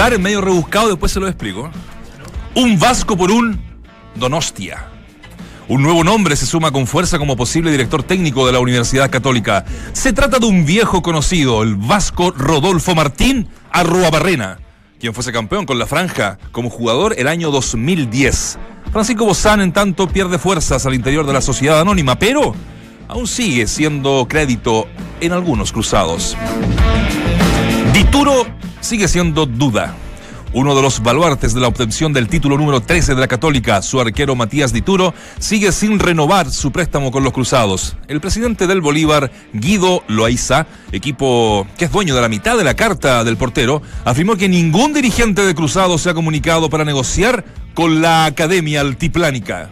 titular es medio rebuscado, después se lo explico. Un Vasco por un Donostia. Un nuevo nombre se suma con fuerza como posible director técnico de la Universidad Católica. Se trata de un viejo conocido, el vasco Rodolfo Martín Arruabarrena, quien fuese campeón con la franja como jugador el año 2010. Francisco Bozán, en tanto, pierde fuerzas al interior de la sociedad anónima, pero aún sigue siendo crédito en algunos cruzados. Dituro sigue siendo duda. Uno de los baluartes de la obtención del título número 13 de la Católica, su arquero Matías Dituro, sigue sin renovar su préstamo con los Cruzados. El presidente del Bolívar, Guido Loaiza, equipo que es dueño de la mitad de la carta del portero, afirmó que ningún dirigente de Cruzados se ha comunicado para negociar con la Academia Altiplánica.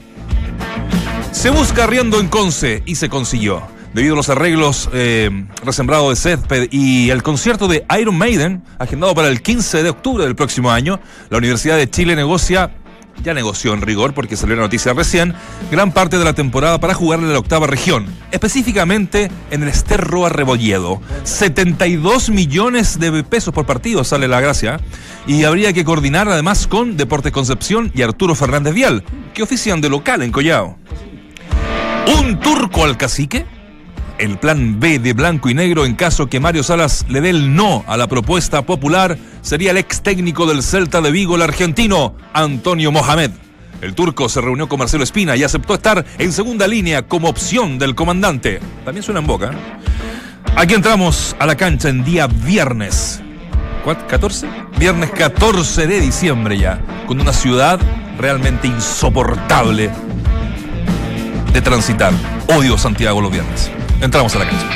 Se busca arriendo en Conce y se consiguió debido a los arreglos eh, resembrados de césped y el concierto de Iron Maiden, agendado para el 15 de octubre del próximo año, la Universidad de Chile negocia, ya negoció en rigor porque salió la noticia recién, gran parte de la temporada para jugar en la octava región, específicamente en el Esterroa Rebolledo. 72 millones de pesos por partido sale la gracia, y habría que coordinar además con Deportes Concepción y Arturo Fernández Vial, que ofician de local en Collao. ¿Un turco al cacique? El plan B de blanco y negro en caso que Mario Salas le dé el no a la propuesta popular sería el ex técnico del Celta de Vigo, el argentino Antonio Mohamed. El turco se reunió con Marcelo Espina y aceptó estar en segunda línea como opción del comandante. También suena en boca. Aquí entramos a la cancha en día viernes. ¿14? Viernes 14 de diciembre ya, con una ciudad realmente insoportable de transitar. Odio Santiago los viernes. Entramos a la cancha.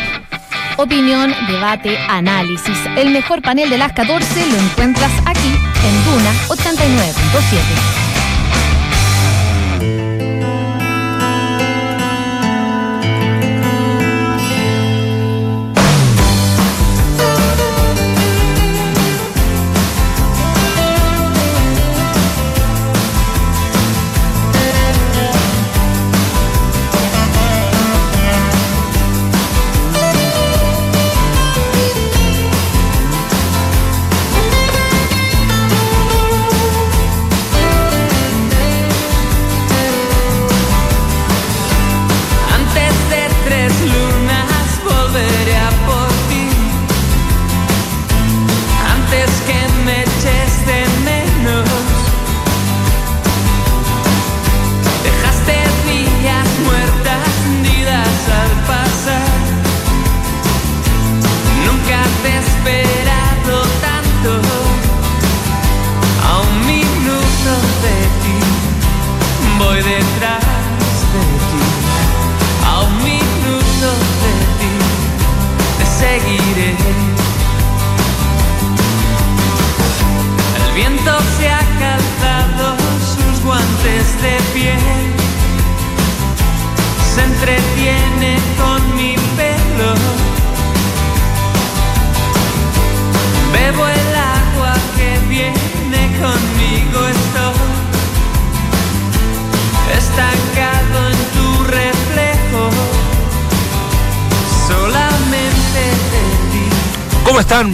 Opinión, debate, análisis. El mejor panel de las 14 lo encuentras aquí en Duna 89.7.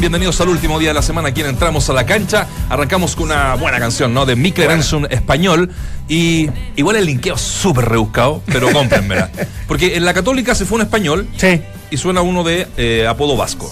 Bienvenidos al último día de la semana aquí Entramos a la Cancha. Arrancamos con una buena canción, ¿no? De Mikkel Ensun español. Y igual el linkeo súper rebuscado, pero cómprenmela. Porque en la Católica se fue un español. Sí. Y suena uno de eh, apodo vasco.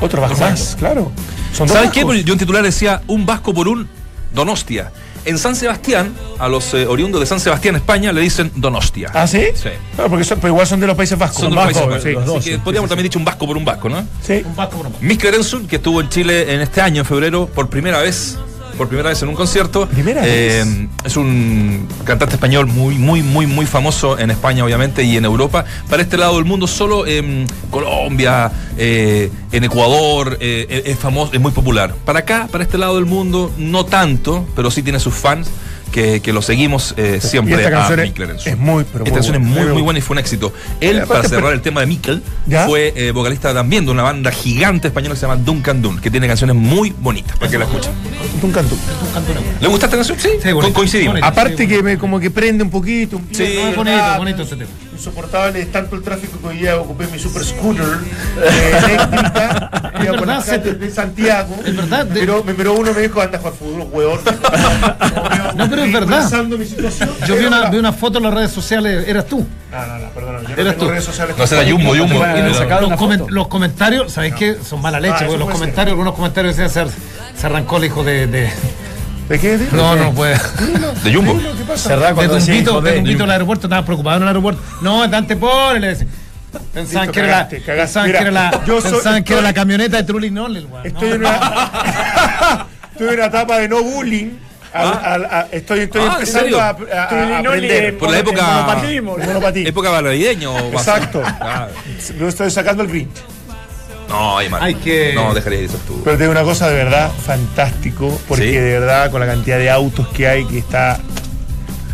Otro vasco más, claro. ¿Sabes qué? Yo en titular decía un vasco por un Donostia. En San Sebastián, a los eh, oriundos de San Sebastián, España, le dicen Donostia. ¿Ah, sí? Sí. Claro, porque son, pero igual son de los Países Vascos. Son de los Países Vascos. sí. Así que dos, podríamos sí, también dicho un vasco por un vasco, ¿no? Sí. Un vasco por un vasco. Ensun, que estuvo en Chile en este año, en febrero, por primera vez por primera vez en un concierto. ¿Primera Eh, vez? Es un cantante español muy, muy, muy, muy famoso en España, obviamente, y en Europa. Para este lado del mundo, solo en Colombia, eh, en Ecuador, eh, es famoso, es muy popular. Para acá, para este lado del mundo, no tanto, pero sí tiene sus fans. Que, que lo seguimos eh, siempre Y esta a canción es- Mikkel Ensun. es muy, pero Esta muy canción es muy, muy buena y fue un éxito. Él, Eh, para cerrar el tema de Mikkel, ¿Ya? fue eh, vocalista también de una banda gigante española que se llama Duncan Dun, que tiene canciones muy bonitas, para que la escuchen. Un canto. Un canto nuevo. ¿Le gusta esta canción? Sí, Sí, bonito. Coincidimos. Bonito. Aparte que me como que prende un poquito. un- Sí, No, es bonito, bonito ese tema. Insoportable es tanto el tráfico que hoy día ocupé mi super scooter eh, eléctrica iba por verdad, las calles de Santiago. Es verdad, de- Pero, me miró uno me dijo, anda a jugar fútbol, huevón. No, pero es verdad. Mi situación. Yo vi pero una, vi una foto en las redes sociales, eras tú. No, no, no, perdón. Yo no Eras tengo tú. redes sociales. No será Jumbo, Jumbo. Los, comen- comentarios, ¿sabéis qué? Son mala leche, Ah, porque los puede ser. comentarios, algunos comentarios decían se, se arrancó el hijo de. de- ¿De qué? ¿De no, no puede. De Jumbo. ¿Qué pasa? Cerrar De hijo de de- Dumbito al aeropuerto, estaba preocupado en el aeropuerto. No, Dante, pobre, le decía. Pensaban que era la, cagaste, cagaste. pensaban Mira, que era la, yo soy- pensaban que era estoy- la camioneta de Trulli Noll. Estoy No. en una, estoy en una etapa de no bullying. Al- al- a- estoy estoy Ah, ¿en empezando a, a- a aprender. Por la época- Monopatismo, el monopatín. Época Exacto. Ah, Lo estoy sacando el Grinch. No, ay, mal. Hay que- No, dejaría de ser tú. Pero tengo una cosa de verdad fantástico, porque Sí. de verdad con la cantidad de autos que hay que está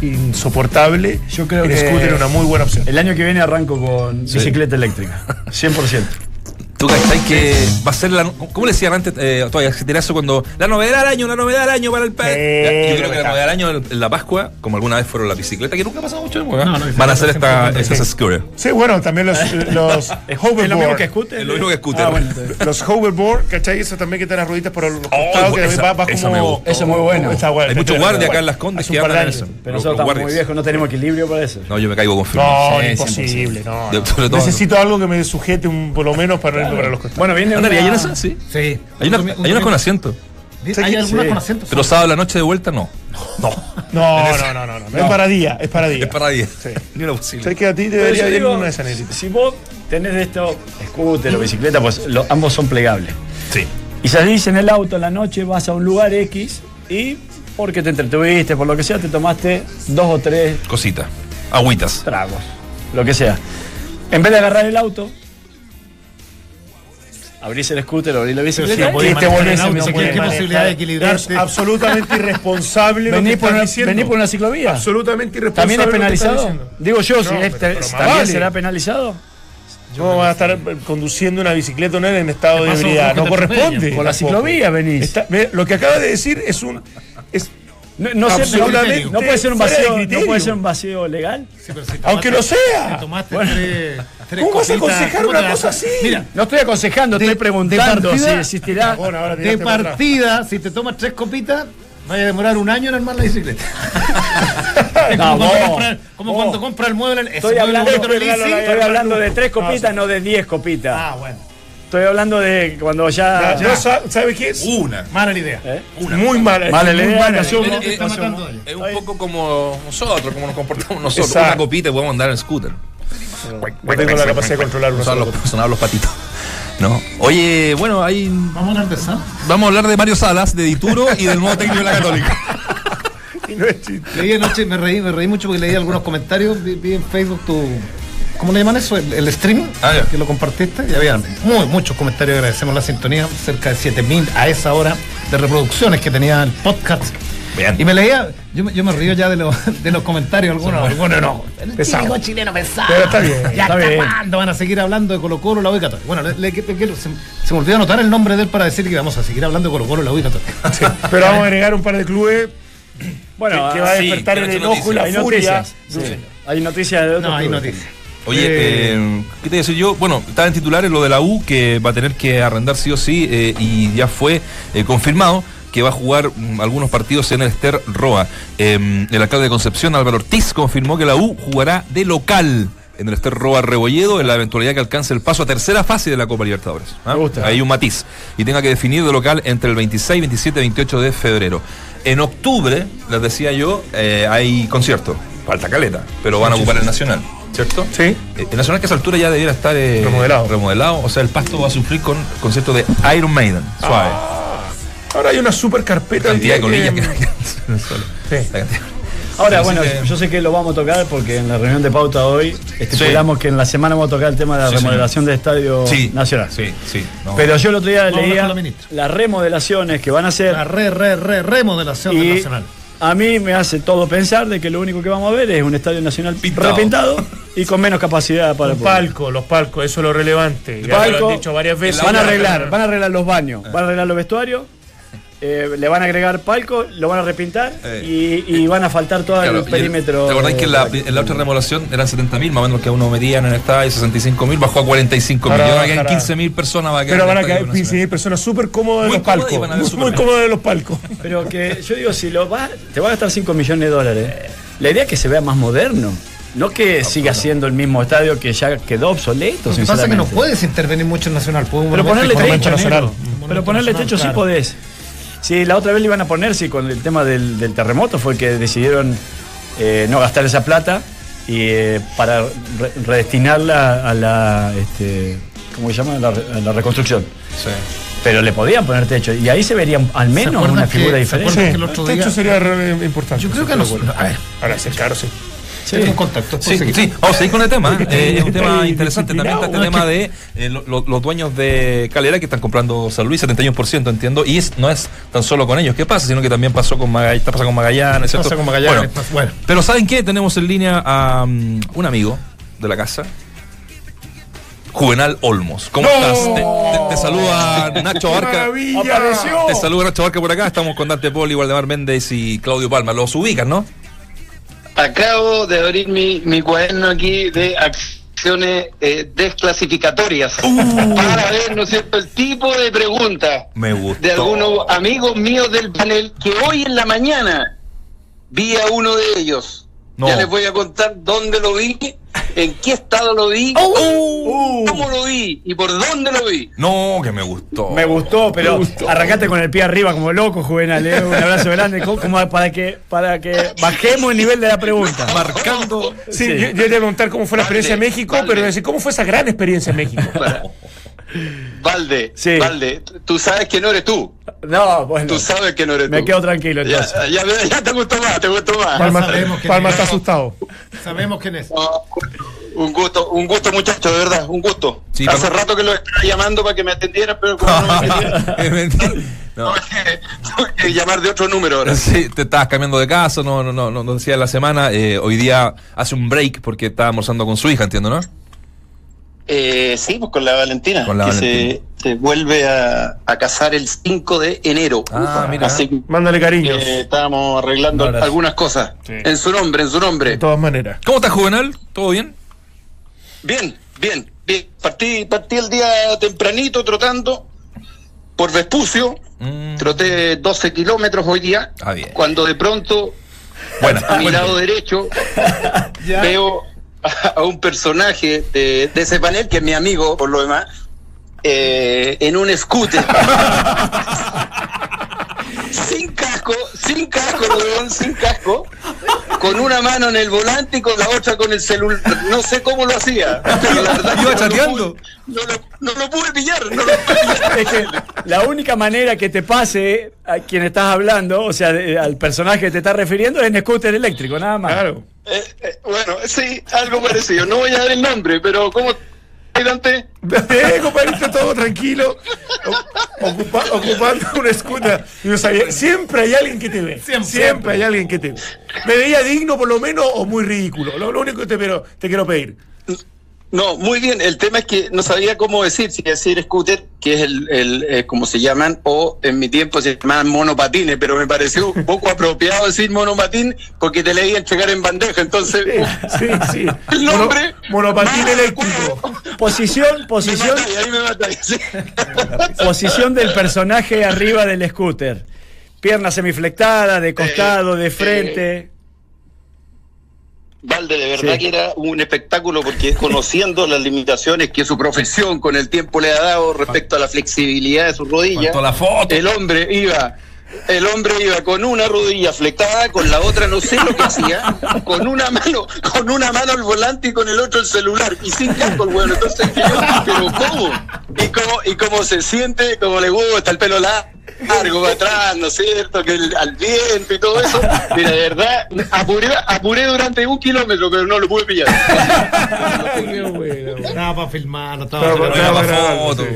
insoportable, Yo creo el que scooter es una muy buena opción. El año que viene arranco con bicicleta eléctrica. 100%. Tú cachai que va a ser la. ¿Cómo le decían antes? Eh, todavía se cuando. La novedad del año, la novedad del año para el país. Sí, Yo creo que la novedad del año en la Pascua, como alguna vez fueron la bicicleta, que nunca ha pasado mucho, ¿no? No, no, van a hacer esta, sí. scooters. Sí, bueno, también los, los ¿Es lo mismo hoverboard. que scooter? Es lo mismo que scooter. Ah, bueno. Los hoverboard, ¿cachai? Eso también que te las rueditas por los costados, que Oh, esa- va, va esa como... Eso es muy bueno. Está bueno, Hay muchos guardias acá en las Condes que un par andan de eso. Pero nosotros estamos muy guardias. viejos, no tenemos equilibrio para eso. No, yo me caigo confirmado. No, Sí, imposible, no. No. Necesito algo que me sujete un, por lo menos para no irme para los costados. Bueno, viene ¿Andaría una- en esa? Sí. Sí. Hay, una, Un domi- un hay unas domingo- con asiento. Hay algunas Sí. con asiento. Pero sábado a la noche de vuelta, no. no, no, no, no, no, no. Es para día, es para día. Es para 10. Sí. Ni lo posible. ¿Sabes que a ti te debería ir una de esas necesitas? Si vos tenés de esto, scooter o bicicleta, pues lo- ambos son plegables. Sí. Y salís en el auto en la noche, vas a un lugar X y porque te entretuviste, por lo que sea, te tomaste dos o tres Cosita. Agüitas. tragos, lo que sea. En vez de agarrar el auto, abrís el scooter, abrís la sí, bicicleta y manejar te el volvés auto, en ¿qué- qué posibilidad de equilibrarte? Es absolutamente irresponsable Venís por, una, venís por una ciclovía. Absolutamente irresponsable. ¿También es penalizado? Digo yo, No, si pero- pero más también vale. será penalizado. ¿Cómo vas a estar eh, conduciendo una bicicleta no en estado de ebriedad? No corresponde. Por la ciclovía venís. Está- lo que acaba de decir es un. No, no no, no puede ser un vacío, no criterio. puede ser un vacío legal. Sí, pero si Aunque lo sea. si tomaste tres- tres ¿Cómo vas a aconsejar ¿cómo una cosa así? Mira, No estoy aconsejando, De- estoy preguntando de partida- si existirá. Bueno, ahora de partida, si te tomas tres copitas, vaya a demorar un año en armar la bicicleta. Es No, como, cuando vos, compra, como vos. cuando compra el mueble. Estoy mueble hablando, leasing. estoy hablando de tres copitas, no de diez copitas. Ah, bueno. Estoy hablando de cuando ya. Ya, sa- ¿Sabes qué es? Una. Mala la idea. ¿Eh? Muy mala. Mala muy idea, mala. nació- Pero te Eh, está eh, matando a ella. Es un poco como nosotros, como nos comportamos nosotros. Exacto. Una copita y podemos andar en scooter. No tengo la capacidad de controlar una Sonar sola los, sonar los patitos. No. Oye, bueno, ahí Vamos a hablar de vamos a hablar de Mario Salas, de Dituro y del nuevo técnico de la Católica. Y no es chiste. Leí anoche, me reí, me reí mucho porque leí algunos comentarios, vi, vi en Facebook tu. ¿Cómo le llaman eso? El, el streaming, Ah, que lo compartiste. Y había muy, muchos comentarios, agradecemos la sintonía, cerca de 7000 a esa hora de reproducciones que tenía el podcast. Bien. Y me leía, yo, me- yo me río ya de los, de los comentarios, algunos, algunos no. El Pesado. chileno pesado. Pero está bien, Ya está bien. cuándo van a seguir hablando de Colo Colo, la U Católica. Bueno, le- le- le- le- se, se me olvidó anotar el nombre de él para decir que vamos a seguir hablando de Colo Colo, la U Católica. Pero vamos a agregar un par de clubes Bueno, que, que va a sí, despertar que el enojo y la hay furia. noticias. Sí. Hay noticias de otros No, hay noticias. Oye, eh, ¿qué te iba a decir yo? Bueno, estaba en titulares lo de la U, que va a tener que arrendar sí o sí, eh, y ya fue eh, confirmado que va a jugar mm, algunos partidos en el Ester Roa. Eh, el alcalde de Concepción, Álvaro Ortiz, confirmó que la U jugará de local en el Ester Roa Rebolledo en la eventualidad que alcance el paso a tercera fase de la Copa Libertadores. ¿ah? Me gusta. Hay un matiz. Y tenga que definir de local entre el 26, 27 y 28 de febrero. En octubre, les decía yo, eh, hay concierto. Falta caleta, pero van a ocupar el Nacional, ¿cierto? Sí. Eh, El Nacional que a esa altura ya debiera estar eh, Remodelado. remodelado. O sea, el pasto va a sufrir con concierto de Iron Maiden. Suave. Ahora hay una super carpeta. cantidad de colillas que, que- en el suelo. Sí. La cantidad. Ahora, bueno, que- yo sé que lo vamos a tocar porque en la reunión de pauta hoy estipulamos que en la semana vamos a tocar el tema de la Sí, remodelación del Estadio Sí, Nacional. Sí, sí. no. Pero yo el otro día leía la las remodelaciones que van a hacer La re, re, re, remodelación del y Nacional. A mí me hace todo pensar de que lo único que vamos a ver es un Estadio Nacional Pintado. repintado y con menos capacidad para el Los público. palcos, los palcos, eso es lo relevante. Ya lo han dicho varias veces. Van a arreglar, van a arreglar los baños, van a arreglar los vestuarios eh, le van a agregar palco, lo van a repintar Eh. y, y van a faltar todo Claro, el perímetro. ¿Te acordás que en la, de- en la otra remodelación eran 70.000 más o menos que uno medían en el estadio, 65.000, bajó a 45.000. Ahora quedan bajará. 15.000 personas. Va a quedar Pero van a Nacional. 15.000 personas súper cómodas en los palcos. Muy, muy cómodas en los palcos. Pero que yo digo, si lo va, te va a gastar 5 millones de dólares, la idea es que se vea más moderno. No que siga siendo el mismo estadio que ya quedó obsoleto. Lo que pasa es que no puedes intervenir mucho en Nacional. Pero ponerle techo, nacional. Pero ponerle techo sí podés. Sí, la otra vez le iban a poner, sí, con el tema del, del terremoto fue que decidieron eh, no gastar esa plata y eh, para re- redestinarla a la, este, ¿cómo se llama? A la, re- a la reconstrucción. Sí. Pero le podían poner techo y ahí se vería al menos una que- figura diferente. acuerdan Sí, que el otro de día- hecho sería re- importante. Yo creo que estoy de A ver, Ahora sí, claro, sí. Tenemos contacto. Sí, sí, vamos a seguir con el tema. eh, es un tema interesante. También está este tema de eh, lo- lo- los dueños de Calera que están comprando San Luis, 71%, entiendo. Y es, no es tan solo con ellos que pasa, sino que también pasó con Magallanes, está pasando con Magallanes, ¿cierto? Pasa con Magallanes, Bueno, pasa- bueno. pero ¿saben qué? Tenemos en línea a mm, un amigo de la casa. Juvenal Olmos. ¿Cómo ¡No! estás? Te, te- te saluda Nacho ¡Qué Barca. Te saluda Nacho Barca por acá. Estamos con Dante Poli, Waldemar Méndez y Claudio Palma. Los ubican, ¿no? Acabo de abrir mi, mi cuaderno aquí de acciones eh, desclasificatorias para ver, ¿no es cierto?, el tipo de preguntas de algunos amigos míos del panel que hoy en la mañana vi a uno de ellos. No. Ya les voy a contar dónde lo vi, en qué estado lo vi, ¡Oh! cómo lo vi y por dónde lo vi. No, que me gustó. Me gustó, pero arrancate con el pie arriba como loco, Juvenal. ¿eh? Un abrazo grande, co- como para que, para que bajemos el nivel de la pregunta. Marcando. Sí, Sí. Yo, yo te voy a preguntar cómo fue la Vale, experiencia en México, vale. pero decir, ¿cómo fue esa gran experiencia en México? Para- Valde, Sí. Valde, tú sabes que no eres tú. No, bueno. Tú sabes que no eres Me tú. quedo tranquilo Ya, entonces. ya, ya te gustó más, te gustó más. Palma, sabemos Palma está asustado. Sabemos quién es. No, un gusto, un gusto muchacho, de verdad, un gusto. Sí, Hace pero- rato que lo estaba llamando para que me atendieran, pero como no me atendieron, Es mentira. No. tuve que- llamar de otro número ahora. Sí, te estabas cambiando de casa, no, no, no, no, no decía la semana. eh, hoy día hace un break porque estaba almorzando con su hija, entiendo, ¿no? Eh, sí, pues con la Valentina, Con la que Valentina. Se, se vuelve a, a casar el 5 de enero. Ah, mira. Así que Mándale cariños. eh, estábamos arreglando algunas cosas. Sí. En su nombre, en su nombre. De todas maneras. ¿Cómo estás, Juvenal? ¿Todo bien? Bien, bien, bien. Partí, partí el día tempranito trotando por Vespucio. Mm, Troté 12 kilómetros hoy día. Ah, bien. Cuando de pronto, Bueno, a mi lado derecho, veo a, un personaje de, de ese panel, que es mi amigo, por lo demás, eh, en un scooter. sin casco, sin casco, weón, sin casco, con una mano en el volante y con la otra con el celular. No sé cómo lo hacía. pero la verdad que Iba no lo chateando. pude- No lo, no lo pude pillar, no lo pude pillar. Es que la única manera que te pase a quien estás hablando, o sea, de- al personaje que te estás refiriendo, es en scooter eléctrico, nada más. Claro. Eh, eh, bueno, sí, algo parecido. No voy a dar el nombre, pero ¿cómo Dante? Eh, compadrito, todo tranquilo. Ocupa- ocupando una escuta. Yo sabía, siempre hay alguien que te ve. Siempre, hay alguien que te ve. ¿Me veía digno por lo menos o muy ridículo? Lo, lo único que te, pero, te quiero pedir. No, muy bien. El tema es que no sabía cómo decir, si decir scooter, que es el, el eh, como se llaman, o en mi tiempo se llamaban monopatines, pero me pareció un poco apropiado decir monopatín porque te leí entregar en bandeja. Entonces, Sí, sí, sí. el nombre. Mono- monopatín eléctrico. Posición, Me posición, ahí me sí. posición del personaje arriba del scooter. Pierna semiflectada, de costado, de frente. Valde, de verdad Sí. que era un espectáculo porque conociendo las limitaciones que su profesión con el tiempo le ha dado respecto a la flexibilidad de sus rodillas, la foto. el hombre iba, el hombre iba con una rodilla flectada, con la otra no sé lo que hacía, con una mano, con una mano el volante y con el otro el celular, y sin casco el bueno, entonces yo, pero ¿cómo? Y cómo, y cómo se siente, como le gusta, el pelo largo para atrás, ¿no es cierto? Que el- al viento y todo eso. Mira, de verdad, apuré, apuré durante un kilómetro, pero no lo pude pillar. Qué bueno. Estaba para filmar, no estaba para- foto.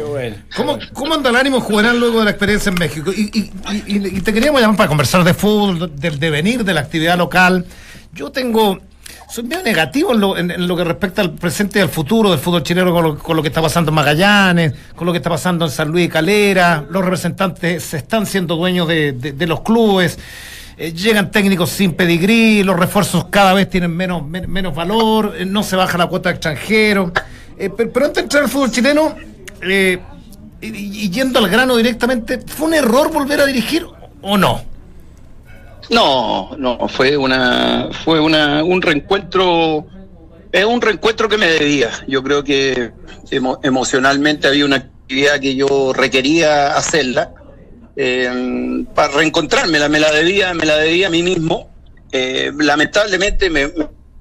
¿Cómo, ¿Cómo anda el ánimo juvenil luego de la experiencia en México? Y, y- y- y- y te queríamos llamar para conversar de fútbol, del devenir de la actividad local. Yo tengo soy medio negativo en lo, en, lo, que respecta al presente y al futuro del fútbol chileno con lo, con lo, que está pasando en Magallanes, con lo que está pasando en San Luis y Calera. Los representantes se están siendo dueños de, los clubes. Eh, llegan técnicos sin pedigrí, los refuerzos cada vez tienen menos, menos valor, eh, no se baja la cuota de extranjeros. Eh, pero, antes de entrar al fútbol chileno, y, yendo al grano directamente, ¿fue un error volver a dirigir o no? No, no, fue una, fue una, un reencuentro, es un reencuentro que me debía. Yo creo que emocionalmente había una actividad que yo requería hacerla. Eh, para reencontrarme, me la debía, me la debía a mí mismo. Eh, lamentablemente me,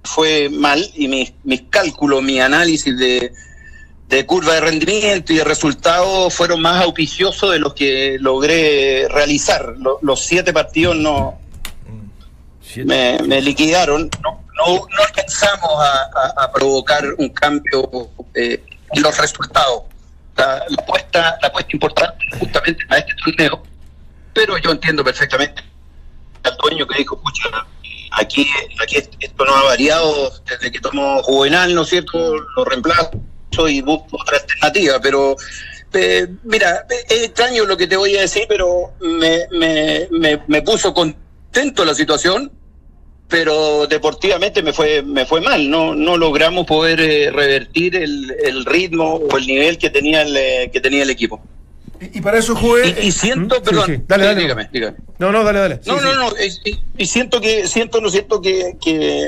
fue mal y mis, mis cálculos, mi análisis de, de curva de rendimiento y de resultados fueron más auspiciosos de los que logré realizar. Los, siete partidos no me, liquidaron. No, no, alcanzamos a, provocar un cambio eh, en los resultados. La, apuesta, la apuesta importante justamente a este torneo, pero yo entiendo perfectamente al dueño que dijo, escucha, aquí, aquí esto no ha variado desde que tomó Juvenal, ¿no es cierto? Lo reemplazo y busco otra alternativa, pero eh, mira, es extraño lo que te voy a decir, pero me, me, me, puso contento la situación, pero deportivamente me fue me fue mal, no no logramos poder eh, revertir el, el, ritmo o el nivel que tenía el, eh, que tenía el equipo. Y, para eso jugué. Y, siento, ¿Mm? perdón, Dale, dale. Dígame, dígame. No, no, dale, dale. no, no, no. Y, siento que, siento, no siento que, que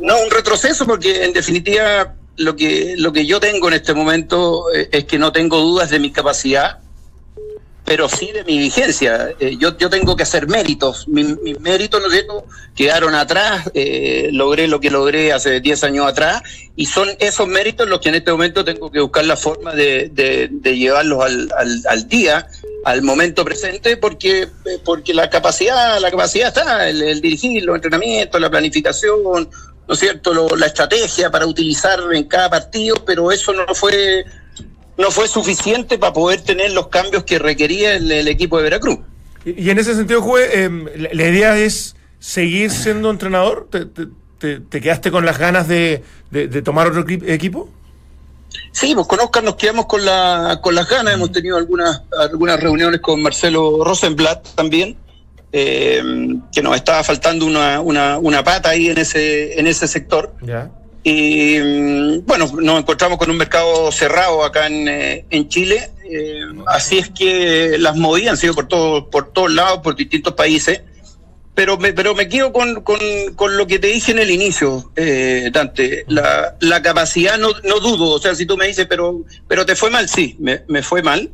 no un retroceso, porque en definitiva lo que, lo que yo tengo en este momento eh, es que no tengo dudas de mi capacidad, pero sí de mi vigencia. Eh, yo, yo tengo que hacer méritos. Mis, méritos, ¿no es cierto?, quedaron atrás, eh, logré lo que logré hace 10 años atrás, y son esos méritos los que en este momento tengo que buscar la forma de, llevarlos al, al, al, día, al momento presente, porque, porque la capacidad, la capacidad está, el, el dirigir, los entrenamientos, la planificación, ¿no es cierto?, la estrategia para utilizar en cada partido, pero eso no fue, no fue suficiente para poder tener los cambios que requería el, equipo de Veracruz. Y, en ese sentido, Jue, em, la, idea es seguir siendo entrenador. ¿Te, quedaste con las ganas de, tomar otro equipo? Sí, pues conozcan, nos quedamos con, la, con las ganas. Hemos tenido algunas, algunas reuniones con Marcelo Rosenblatt también eh, que nos estaba faltando una, una, una, pata ahí en ese, en ese sector. Y mm, bueno, nos encontramos con un mercado cerrado acá en, eh, en Chile, eh, así es que las movidas han sido por, todo, por todos lados, por distintos países. Pero me, pero me quedo con, con, con lo que te dije en el inicio, eh, Dante. La, la capacidad no, no dudo, o sea, si tú me dices, pero, pero te fue mal, sí, me, fue mal.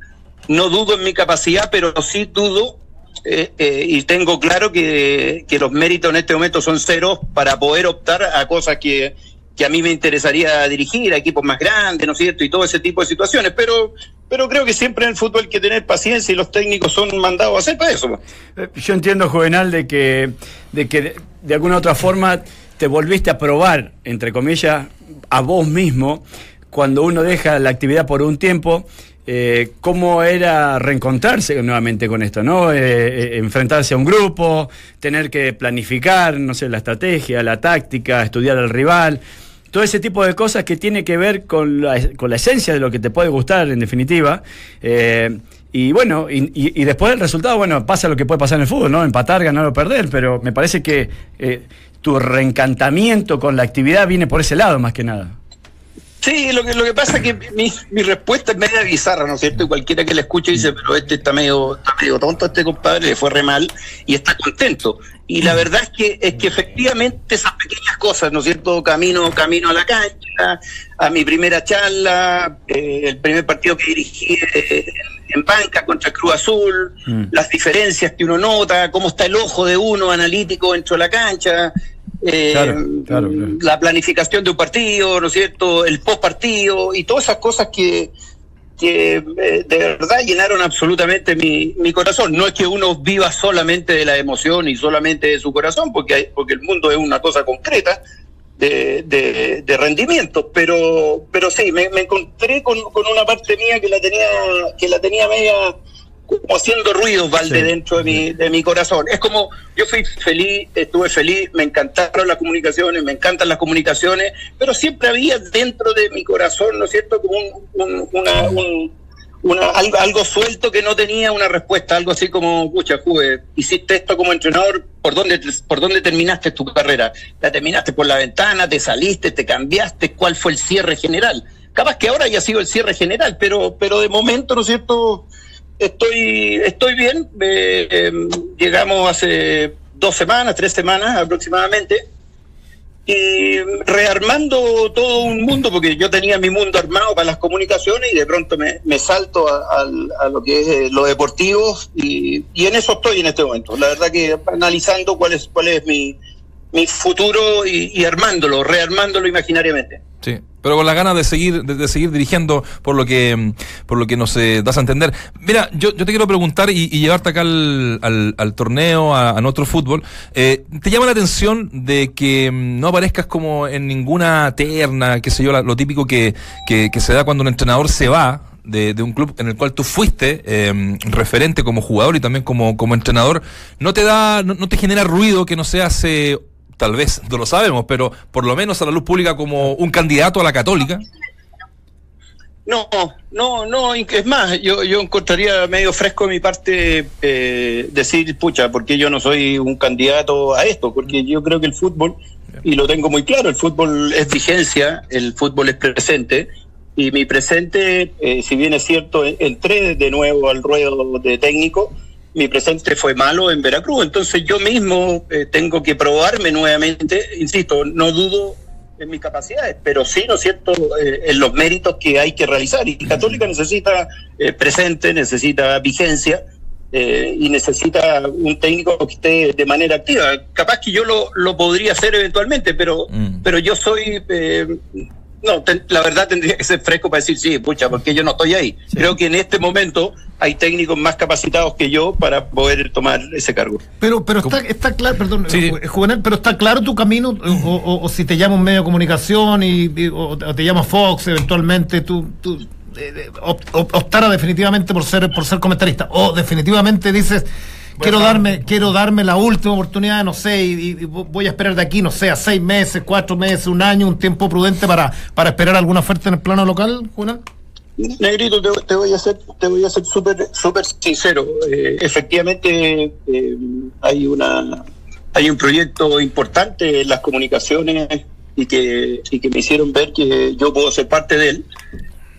No dudo en mi capacidad, pero sí dudo eh, y tengo claro que, los méritos en este momento son cero para poder optar a cosas que, que a mí me interesaría dirigir, a equipos más grandes, ¿no es cierto? Y todo ese tipo de situaciones. Pero, pero creo que siempre en el fútbol hay que tener paciencia y los técnicos son mandados a hacer para eso. Eh, yo entiendo, Juvenal, de que, de que de alguna otra forma te volviste a probar, entre comillas, a vos mismo, cuando uno deja la actividad por un tiempo eh, cómo era reencontrarse nuevamente con esto, ¿no? Eh, eh, enfrentarse a un grupo, tener que planificar, no sé, la estrategia, la táctica, estudiar al rival, todo ese tipo de cosas que tiene que ver con la, con la esencia de lo que te puede gustar, en definitiva. y bueno, y, después del resultado, bueno, pasa lo que puede pasar en el fútbol, ¿no? Empatar, ganar o perder, pero me parece que tu reencantamiento con la actividad viene por ese lado más que nada. Sí, lo que, lo que pasa es que mi, mi respuesta es media bizarra, ¿no es cierto? Y cualquiera que le escuche dice, pero este está medio, está medio tonto, este compadre le fue re mal y está contento. Y la verdad es que, es que efectivamente esas pequeñas cosas, ¿no es cierto? Camino, camino a la cancha, a mi primera charla, eh, el primer partido que dirigí eh, en banca contra Cruz Azul, mm. las diferencias que uno nota, cómo está el ojo de uno analítico dentro de la cancha, eh, la planificación de un partido, ¿no es cierto? El post partido y todas esas cosas que, que eh, de verdad llenaron absolutamente mi, mi corazón. No es que uno viva solamente de la emoción y solamente de su corazón, porque, porque el mundo es una cosa concreta de, de, rendimiento, pero, pero sí, me, encontré con, con, una parte mía que la tenía, que la tenía media como haciendo ruido, Valde, dentro de mi, de mi corazón. Es como, yo fui feliz, estuve feliz, me encantaron las comunicaciones, me encantan las comunicaciones, pero siempre había dentro de mi corazón, ¿no es cierto?, como un, una, una, algo, algo, suelto que no tenía una respuesta, algo así como, pucha, Juve, hiciste esto como entrenador, ¿por dónde, ¿por dónde terminaste tu carrera? ¿La terminaste por la ventana? ¿Te saliste? ¿Te cambiaste? ¿Cuál fue el cierre general? Capaz que ahora haya sido el cierre general, pero, pero de momento, ¿no es cierto? Estoy, estoy bien. Em, llegamos hace dos semanas, tres semanas aproximadamente, y rearmando todo un mundo, porque yo tenía mi mundo armado para las comunicaciones y de pronto me, salto a, lo que es eh, lo deportivo y, y, en eso estoy en este momento. La verdad que analizando cuál es, cuál es mi, mi futuro y, y armándolo, rearmándolo imaginariamente. Pero con la ganas de seguir, de, seguir dirigiendo por lo que, por lo que nos eh, das a entender. Mira, yo, yo te quiero preguntar y, llevarte acá al, al, torneo, a, nuestro fútbol. Eh, ¿Te llama la atención de que mm, no aparezcas como en ninguna terna, qué sé yo, lo típico que, que, se da cuando un entrenador se va? De, de, un club en el cual tú fuiste eh, referente como jugador y también como, como entrenador, ¿no te da, no, te genera ruido que no seas eh, tal vez no lo sabemos, pero por lo menos a la luz pública como un candidato a la católica? No, no, no, es más, yo, yo encontraría medio fresco de mi parte eh, decir, pucha, porque yo no soy un candidato a esto, porque yo creo que el fútbol, y lo tengo muy claro, el fútbol es vigencia, el fútbol es presente, y mi presente, eh, si bien es cierto, entré de nuevo al ruedo de técnico, mi presente fue malo en Veracruz, entonces yo mismo eh, tengo que probarme nuevamente, insisto, no dudo en mis capacidades, pero sí, ¿no es cierto?, eh, en los méritos que hay que realizar. Y Católica necesita eh, presente, necesita vigencia y necesita un técnico que esté de manera activa. Capaz que yo lo, lo podría hacer eventualmente, pero, mm. pero yo soy no, la verdad tendría que ser fresco para decir, sí, pucha, porque yo no estoy ahí. Creo que en este momento hay técnicos más capacitados que yo para poder tomar ese cargo. Pero pero está, está claro, perdón, eh, Juvenal, pero está claro tu camino, o, si te llama un medio de comunicación y, o, te llama Fox, eventualmente tú, tú eh, optara definitivamente por ser, por ser comentarista, o definitivamente dices quiero darme, quiero darme la última oportunidad, no sé, y, voy a esperar de aquí, no sé, a seis meses, cuatro meses, un año, un tiempo prudente para, para esperar alguna oferta en el plano local, Juan. Negrito, te, voy a ser, te voy a ser súper, súper sincero. Eh, efectivamente, eh, hay una, hay un proyecto importante en las comunicaciones y que, y que me hicieron ver que yo puedo ser parte de él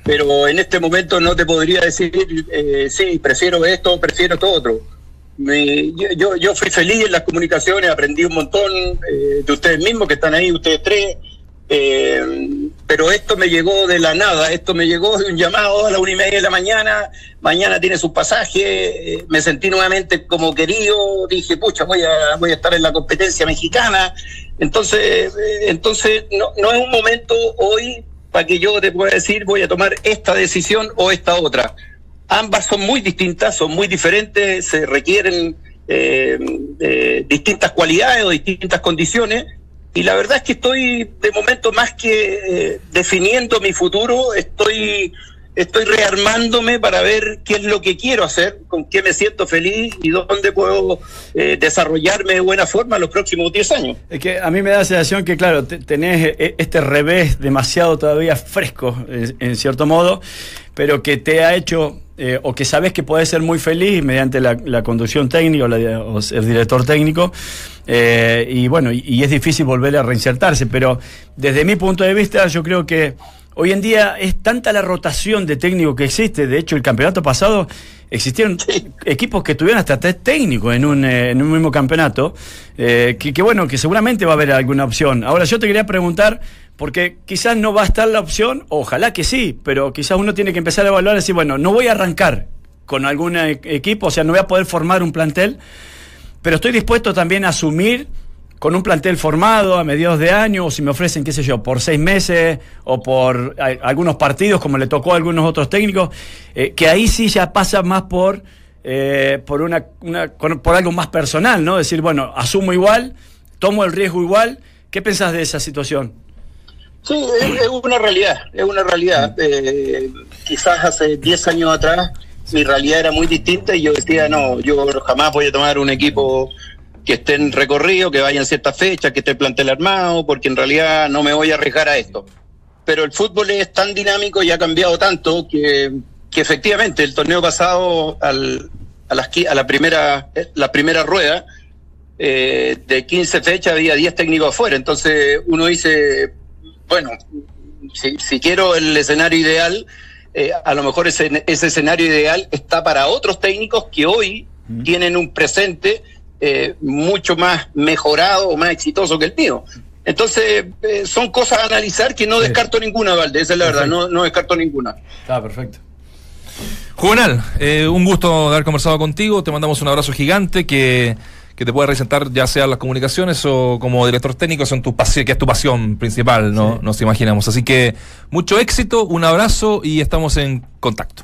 pero en este momento no te podría decir, eh, sí, prefiero esto, prefiero todo otro yo, yo fui feliz en las comunicaciones, aprendí un montón eh, de ustedes mismos que están ahí, ustedes tres, eh, pero esto me llegó de la nada, esto me llegó de un llamado a la una y media de la mañana, mañana tiene su pasaje, eh, me sentí nuevamente como querido, dije, pucha, voy a, voy a estar en la competencia mexicana, entonces, entonces no, no es un momento hoy para que yo te pueda decir voy a tomar esta decisión o esta otra ambas son muy distintas, son muy diferentes, se requieren eh, eh, distintas cualidades o distintas condiciones. Y la verdad es que estoy, de momento, más que eh, definiendo mi futuro, estoy, estoy rearmándome para ver qué es lo que quiero hacer, con qué me siento feliz y dónde puedo desarrollarme de buena forma los próximos 10 años. Es que a mí me da la sensación que, claro, tenés este revés demasiado todavía fresco, en cierto modo, pero que te ha hecho eh, o que sabes que puedes ser muy feliz mediante la, conducción técnica o, ser director técnico, eh, y bueno, y, es difícil volver a reinsertarse, pero desde mi punto de vista yo creo que hoy en día es tanta la rotación de técnico que existe, de hecho el campeonato pasado existieron equipos que tuvieron hasta tres técnicos en un, eh, en un mismo campeonato, que, que bueno, que seguramente va a haber alguna opción. Ahora yo te quería preguntar porque quizás no va a estar la opción, ojalá que sí, pero quizás uno tiene que empezar a evaluar y decir, bueno, no voy a arrancar con algún e-, equipo, o sea, no voy a poder formar un plantel, pero estoy dispuesto también a asumir con un plantel formado a mediados de año, o si me ofrecen, qué sé yo, por seis meses o por algunos partidos, como le tocó a algunos otros técnicos, eh, que ahí sí ya pasa más por, eh, por, una, por algo más personal, ¿no? Decir, bueno, asumo igual, tomo el riesgo igual. ¿Qué pensás de esa situación? Sí, es, una realidad, es una realidad. Eh, quizás hace 10 años atrás mi realidad era muy distinta y yo decía, no, yo jamás voy a tomar un equipo que esté en recorrido, que vaya en ciertas fechas, que esté plantel armado, porque en realidad no me voy a arriesgar a esto. Pero el fútbol es tan dinámico y ha cambiado tanto que, que efectivamente el torneo pasado al, a, las, a la, primera, la primera rueda eh, de 15 fechas había 10 técnicos afuera. Entonces uno dice, bueno, si, si quiero el escenario ideal, eh, a lo mejor ese, ese escenario ideal está para otros técnicos que hoy tienen un presente eh, mucho más mejorado o más exitoso que el mío. Entonces, eh, son cosas a analizar que no descarto ninguna, Valde, esa es la verdad, no, no descarto ninguna. Está perfecto. Juvenal, eh, un gusto haber conversado contigo. Te mandamos un abrazo gigante que, que te pueda representar ya sea en las comunicaciones o como director técnico, son tu pasión, que es tu pasión principal, ¿no? Nos imaginamos. Así que mucho éxito, un abrazo y estamos en contacto.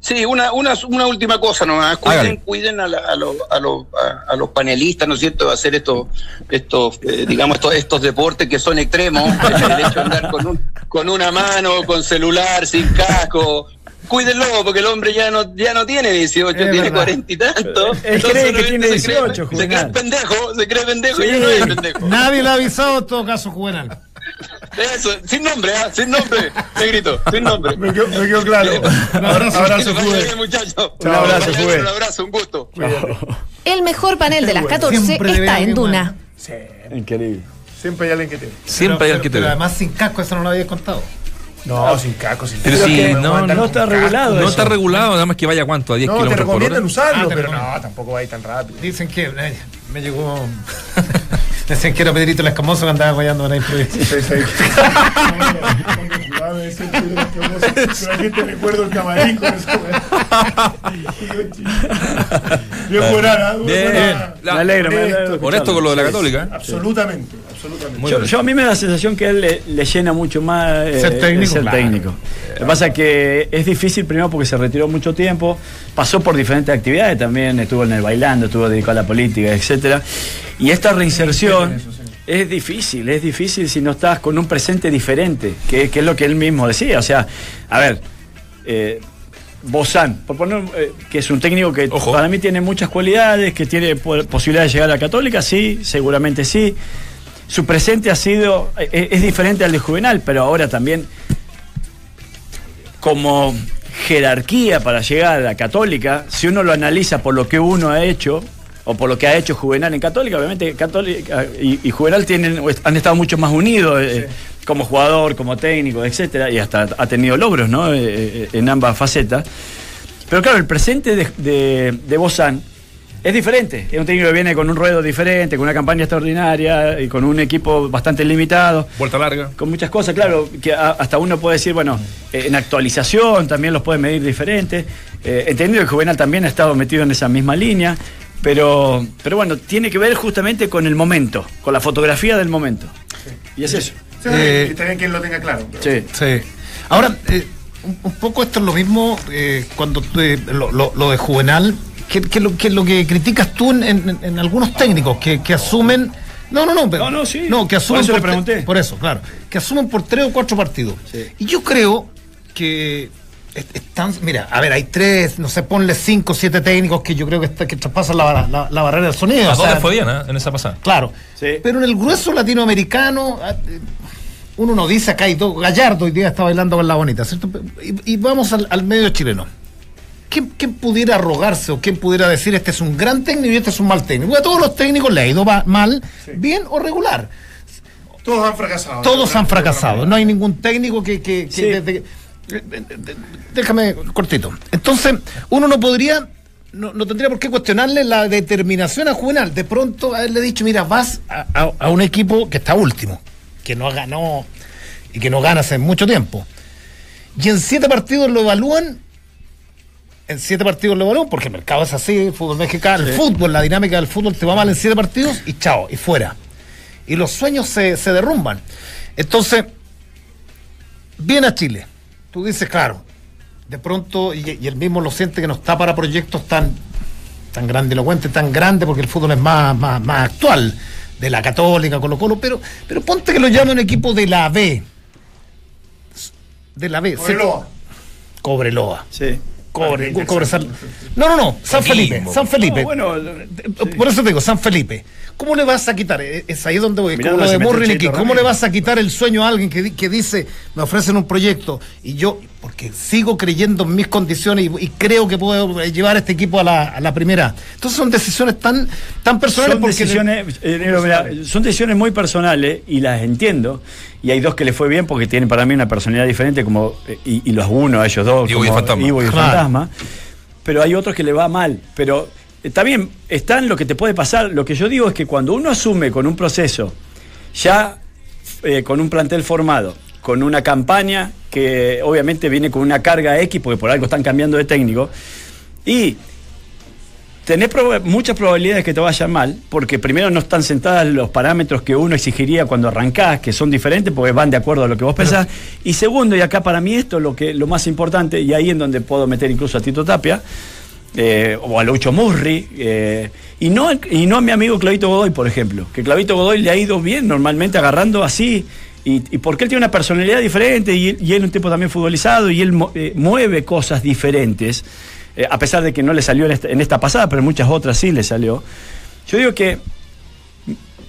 Sí, una, una, una última cosa nomás. Cuiden, cuiden a, la- a, los- a, los- a- a los panelistas, ¿no es cierto?, de hacer estos, estos eh, digamos, estos, estos deportes que son extremos. el hecho de andar con, un, con una mano, con celular, sin casco. Cuídenlo, porque el hombre ya no, ya no tiene 18, tiene verdad. 40 y tanto. Él cree que tiene se cree- 18, Se cree Juvenal. pendejo, se cree pendejo y ya no es pendejo. Nadie le ha avisado en todo caso, Juvenal. Eso, sin nombre, ¿ah? sin nombre, negrito, sin nombre. Me quedó, me quedó claro. Un abrazo, abrazo, muchachos. Un abrazo. Un abrazo, un gusto. El mejor panel de las 14 Siempre le está en Duna. Sí, Increíble. siempre hay alguien que te. Siempre hay Pero- alguien que te pero ve. además sin casco, eso no lo había contado. No, sin caco, sin Pero casco. sí, no, no está casco. regulado No eso. está regulado, nada más que vaya cuánto, a 10 No, te kilómetros por recomiendan hora. usarlo, Ah, te pero no, tampoco va a ir tan rápido. Dicen que eh, me llegó. Decían que era Pedrito el Escamoso que andaba guayando en la improvisación. Sí, sí. La gente recuerda el camarín con eso. Bien buena, me alegro, me alegro. Honesto con lo de la católica. ¿eh? Absolutamente, absolutamente. Yo, a mí me da la sensación que a él le, le llena mucho más eh, Ser técnico, ser claro. técnico. Lo que pasa es que es difícil primero porque se retiró mucho tiempo, pasó por diferentes actividades también, estuvo en el bailando, estuvo dedicado a la política, etcétera. Y esta reinserción es difícil, es difícil si no estás con un presente diferente, que, que es lo que él mismo decía. O sea, a ver, eh, Bozán, por poner, eh, que es un técnico que Ojo. para mí tiene muchas cualidades, que tiene po- posibilidad de llegar a la Católica, sí, seguramente sí. Su presente ha sido, eh, es diferente al de Juvenal, pero ahora también como jerarquía para llegar a la Católica, si uno lo analiza por lo que uno ha hecho, o por lo que ha hecho Juvenal en Católica, obviamente Católica y, y Juvenal tienen, est- han estado mucho más unidos eh, como jugador, como técnico, etcétera, y hasta ha tenido logros ¿no? Eh, eh, en ambas facetas. Pero claro, el presente de, de, de Bozán es diferente. Es un técnico que viene con un ruedo diferente, con una campaña extraordinaria y con un equipo bastante limitado Vuelta larga. con muchas cosas, claro, que hasta uno puede decir, bueno, eh, en actualización también los puede medir diferente. Eh, entendido que Juvenal también ha estado metido en esa misma línea, pero, pero bueno, tiene que ver justamente con el momento, con la fotografía del momento. Y es eso. Sí, Eh, está bien que él lo tenga claro. Sí. Sí. Ahora, eh, un, poco esto es lo mismo eh, cuando tú, eh, lo, lo- lo de Juvenal, que, que lo, que lo que criticas tú en, en- en algunos técnicos que, que asumen. No, no, no, pero- No, no, sí. No, que asumen Por eso pregunté. Por eso, claro. Que asumen por tres o cuatro partidos. Sí. Y yo creo que están. Mira, a ver, hay tres, no sé, ponle cinco o siete técnicos que yo creo que, está- que traspasan la, la- la barrera del sonido. ¿A dónde fue bien eh, en esa pasada? Claro. Sí. Pero en el grueso latinoamericano, ah, eh, uno no dice acá hay dos. Gallardo hoy día está bailando con la bonita, ¿cierto? Y, y vamos al, al medio chileno. ¿Quién, quién pudiera arrogarse o quién pudiera decir este es un gran técnico y este es un mal técnico? Porque a todos los técnicos le ha ido mal, bien o regular. Todos han fracasado. Todos han fracasado. No hay ningún técnico que. que- que Sí. desde eh, eh, eh, déjame cortito. Entonces, uno no podría. No, no tendría por qué cuestionarle la determinación a Juvenal. De pronto haberle dicho, mira, vas a, a- a un equipo que está último, que no ganó y que no gana hace mucho tiempo. Y en siete partidos lo evalúan. En siete partidos lo evalúan, porque el mercado es así, el fútbol mexicano, el fútbol, la dinámica del fútbol te va mal en siete partidos y chao, y fuera y los sueños se, se derrumban. Entonces, viene a Chile. Tú dices, claro, de pronto, y, y él mismo lo siente que no está para proyectos tan, tan grandilocuentes, tan grandes, porque el fútbol es más, más, más actual, de la Católica, Colo Colo, pero, pero ponte que lo llame un equipo de la B. De la B. se- Cobreloa. Cobreloa. Sí. Cobre, No, no, no, San Felipe, San Felipe. No, bueno, Por eso te digo, San Felipe. ¿Cómo le vas a quitar? eh, Es ahí donde voy. Mirá Como lo de King. ¿Cómo le vas a quitar el sueño a alguien que, que dice, me ofrecen un proyecto y yo, porque sigo creyendo en mis condiciones y, y creo que puedo llevar a este equipo a la, a la primera? Entonces son decisiones tan, tan personales son porque decisiones, eh, negro, mira, son decisiones muy personales y las entiendo. Y hay dos que le fue bien porque tienen para mí una personalidad diferente, como eh, y, y los uno a ellos dos, Ivo y fantasma. Ivo y el Claro. fantasma. Pero hay otros que le va mal. Pero eh, también está en lo que te puede pasar. Lo que yo digo es que cuando uno asume con un proceso, ya eh, con un plantel formado, con una campaña que obviamente viene con una carga X, porque por algo están cambiando de técnico, y tenés muchas probabilidades que te vayan mal, porque primero no están sentadas los parámetros que uno exigiría cuando arrancás, que son diferentes porque van de acuerdo a lo que vos pensás. Y segundo, y acá para mí esto lo que lo más importante, y ahí en donde puedo meter incluso a Tito Tapia, eh, o a Lucho Murri, eh, y, no, y no a mi amigo Clavito Godoy, por ejemplo, que Clavito Godoy le ha ido bien normalmente agarrando así. Y, y porque él tiene una personalidad diferente y, y él es un tipo también futbolizado y él eh, mueve cosas diferentes, eh, a pesar de que no le salió en esta, en esta pasada, pero en muchas otras sí le salió. Yo digo que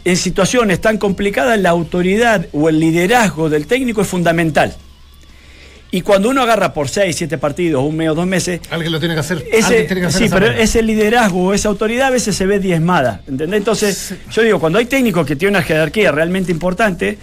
en situaciones tan complicadas la autoridad o el liderazgo del técnico es fundamental. Y cuando uno agarra por seis, siete partidos, un mes o dos meses, Alguien lo tiene que hacer. ese, alguien tiene que hacer sí, pero ese liderazgo o esa autoridad a veces se ve diezmada, ¿entendés? Entonces, yo digo, cuando hay técnicos que tienen una jerarquía realmente importante,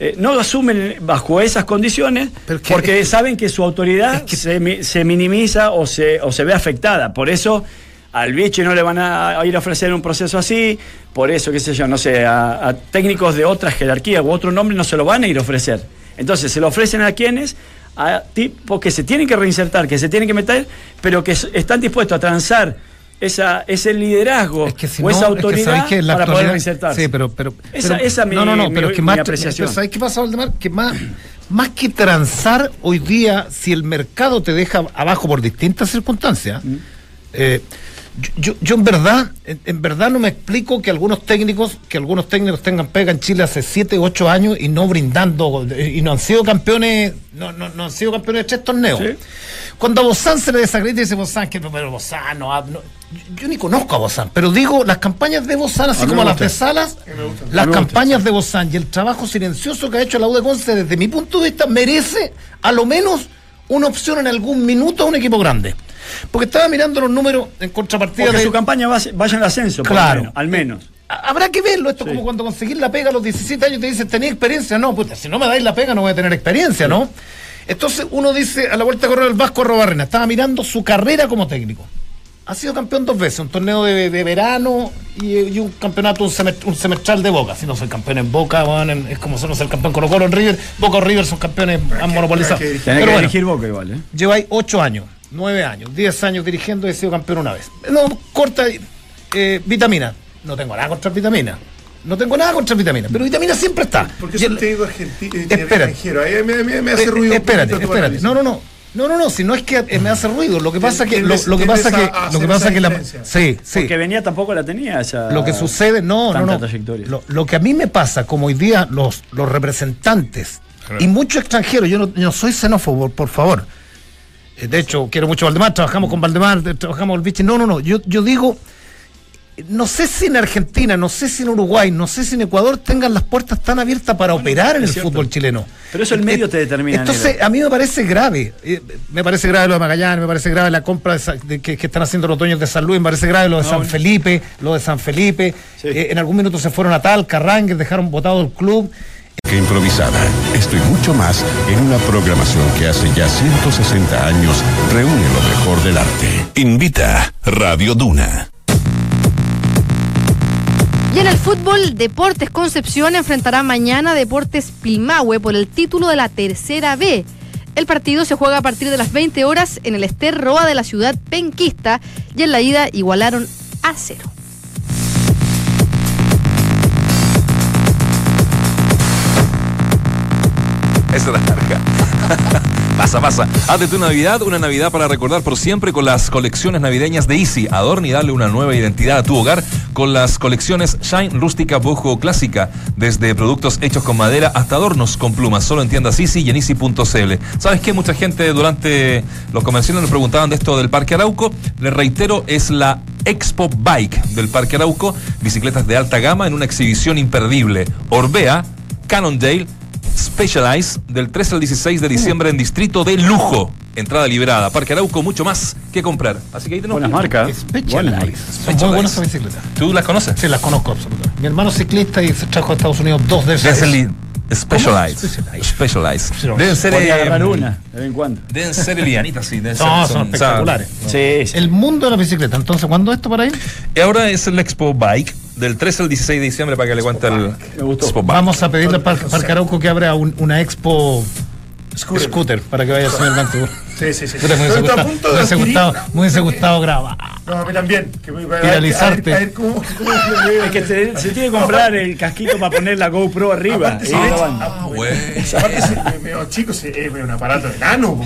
eh, no lo asumen bajo esas condiciones porque saben que su autoridad es que- se, se minimiza o se, o se ve afectada. Por eso al biche no le van a, ir a ofrecer un proceso así, por eso, qué sé yo, no sé, a, a técnicos de otra jerarquía u otro nombre no se lo van a ir a ofrecer. Entonces, se lo ofrecen a quienes, a tipos que se tienen que reinsertar, que se tienen que meter, pero que están dispuestos a transar esa, ese liderazgo Es que si o no, esa autoridad que la para poder reinsertarse. Sí, pero, pero, Esa- pero- esa mi- no, no, no, mi- pero es que mi más, apreciación. ¿sabéis qué pasa, Valdemar? Que más, más que transar hoy día, si el mercado te deja abajo por distintas circunstancias, Mm. eh, yo, yo, yo en verdad, en, en verdad no me explico que algunos técnicos, que algunos técnicos tengan pega en Chile hace 7, 8 años y no brindando, eh, y no han sido campeones, no, no, no han sido campeones de tres torneos. Sí. Cuando a Bozán se le desacredita y dice Bozán que pero Bozán no, no- yo, yo ni conozco a Bozán, pero digo las campañas de Bozán, así como las de. Salas, las campañas de Bozán y el trabajo silencioso que ha hecho la U de Conce desde mi punto de vista merece a lo menos una opción en algún minuto a un equipo grande. Porque estaba mirando los números en contrapartida Porque de su campaña va- vaya en ascenso, Claro. menos, al menos. Ha- Habrá que verlo, esto es Sí. como cuando conseguir la pega a los 17 años te dicen, ¿tenía experiencia? No, puta, si no me dais la pega no voy a tener experiencia, ¿no? Entonces uno dice, a la vuelta a correr el Vasco Robarrena, estaba mirando su carrera como técnico. Ha sido campeón dos veces, un torneo de, de verano y, y un campeonato, un, semestral de Boca. Si no soy campeón en Boca, bueno, en- es como si no soy campeón Colo Colo en River. Boca o River son campeones, han monopolizado. hay que Pero que bueno, Boca igual, ¿eh? lleváis ocho años, nueve años, diez años dirigiendo y he sido campeón una vez. No, corta, eh, vitamina. No tengo nada contra vitamina. No tengo nada contra vitamina, pero vitamina siempre está. Es el- un técnico argentino extranjero. Ahí me, me- me hace eh, ruido. espérate, espérate. No, no, no. No, no, no, si no es que me hace ruido, lo que pasa que lo, lo que pasa que lo que pasa que la sí, sí. Porque venía tampoco la tenía esa. Lo que sucede, no, no, no. trayectoria. Lo, lo que a mí me pasa, como hoy día los, los representantes y muchos extranjeros, yo no, yo no soy xenófobo, por favor. Eh, De hecho, quiero mucho a Valdemar, trabajamos con Valdemar, trabajamos con el bicho. No, no, no. Yo, yo digo, no sé si en Argentina, no sé si en Uruguay, no sé si en Ecuador tengan las puertas tan abiertas para operar en el cierto. fútbol chileno. Pero eso el Eh, medio eh, te determina, Entonces, negro. a mí me parece grave. eh, me parece grave lo de Magallanes, me parece grave la compra de, Sa- de que, que están haciendo los dueños de San Luis, me parece grave lo de No, San bueno. Felipe, lo de San Felipe. Sí. Eh, en algún minuto se fueron a Talca, Rangers, dejaron votado el club. Que improvisada. Esto y mucho más en una programación que hace ya 160 años reúne lo mejor del arte. Invita Radio Duna. Y en el fútbol, Deportes Concepción enfrentará mañana Deportes Pilmahue por el título de la tercera B. El partido se juega a partir de las 20 horas en el Ester Roa de la ciudad penquista y en la ida igualaron a cero. Esa era larga. Pasa, pasa. Haz de tu Navidad una Navidad para recordar por siempre con las colecciones navideñas de Easy. Adorna y dale una nueva identidad a tu hogar con las colecciones Shine Rústica Bojo Clásica. Desde productos hechos con madera hasta adornos con plumas. Solo en tiendas Easy y en Easy.cl. ¿Sabes qué? Mucha gente durante los comerciales nos preguntaban de esto del Parque Arauco. Les reitero, es la Expo Bike del Parque Arauco. Bicicletas de alta gama en una exhibición imperdible. Orbea, Cannondale Specialize del 13 al 16 de diciembre en Distrito de Lujo. Entrada liberada. Parque Arauco, mucho más que comprar. Así que ahí tenemos. Buenas marcas. Specialized. Son muy buenas esas bicicletas. ¿Tú las conoces? Sí, las conozco absolutamente. Mi hermano es ciclista y se trajo a Estados Unidos dos de esas. Specialized. Specialized. Specialized. Deben ser. Eh, agarrar una, de vez en cuando. Deben ser lianitas, sí. deben No, ser- son sea, espectaculares. Sí, sí. El mundo de la bicicleta. Entonces, ¿cuándo esto para ahí? Y ahora es el Expo Bike del 13 al 16 de diciembre para que le cuente el. Vamos a pedirle al Parque, Parque Arauco que abra un- una expo scooter, para que vaya el señor Mantu. Sí, sí, sí. Puta, me hubiese Pero está a gustado- punto me de hubiese adquirir- gustado- me hubiese gustado grabar. No, a mí también. Que me, a Viralizarte. A ver, a ver cómo, cómo se ve. Es que se, se tiene que comprar el casquito para poner la GoPro arriba. Aparte, se ah, Bueno. Aparte, se- es un aparato enano. po.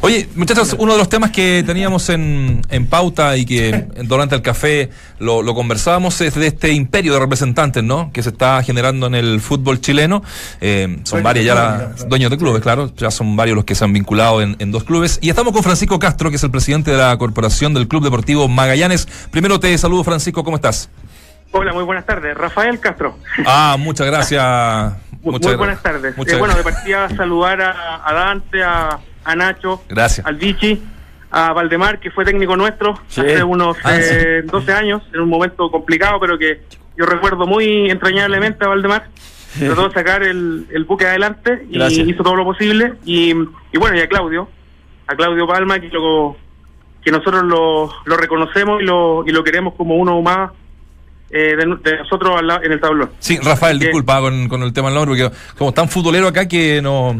Oye, muchachos, uno de los temas que teníamos en, en pauta y que durante el café lo, lo conversábamos es de este imperio de representantes, ¿no? Que se está generando en el fútbol chileno. Eh, son de ya claro. dueños de clubes, claro. Ya son varios los que se han vinculado en, en dos clubes. Y estamos con Francisco Castro, que es el presidente de la corporación del Club Deportivo Magallanes. Primero te saludo, Francisco, ¿cómo estás? Hola, muy buenas tardes. Rafael Castro. Ah, muchas gracias. Muy buenas tardes. Muchas Eh, bueno, de partida saludar a, a Dante, a, a Nacho, Gracias. al Vichy, a Valdemar, que fue técnico nuestro Sí. hace unos Ah, sí. eh, 12 años, en un momento complicado, pero que yo recuerdo muy entrañablemente a Valdemar. Trató de sacar el, el buque adelante y Gracias. hizo todo lo posible. Y, y bueno, y a Claudio, a Claudio Palma, que, lo, que nosotros lo, lo reconocemos y lo, y lo queremos como uno más eh, de, de nosotros al lado- en el tablón. Sí, Rafael, Que- disculpa con, con el tema del nombre, porque como tan futbolero acá que no,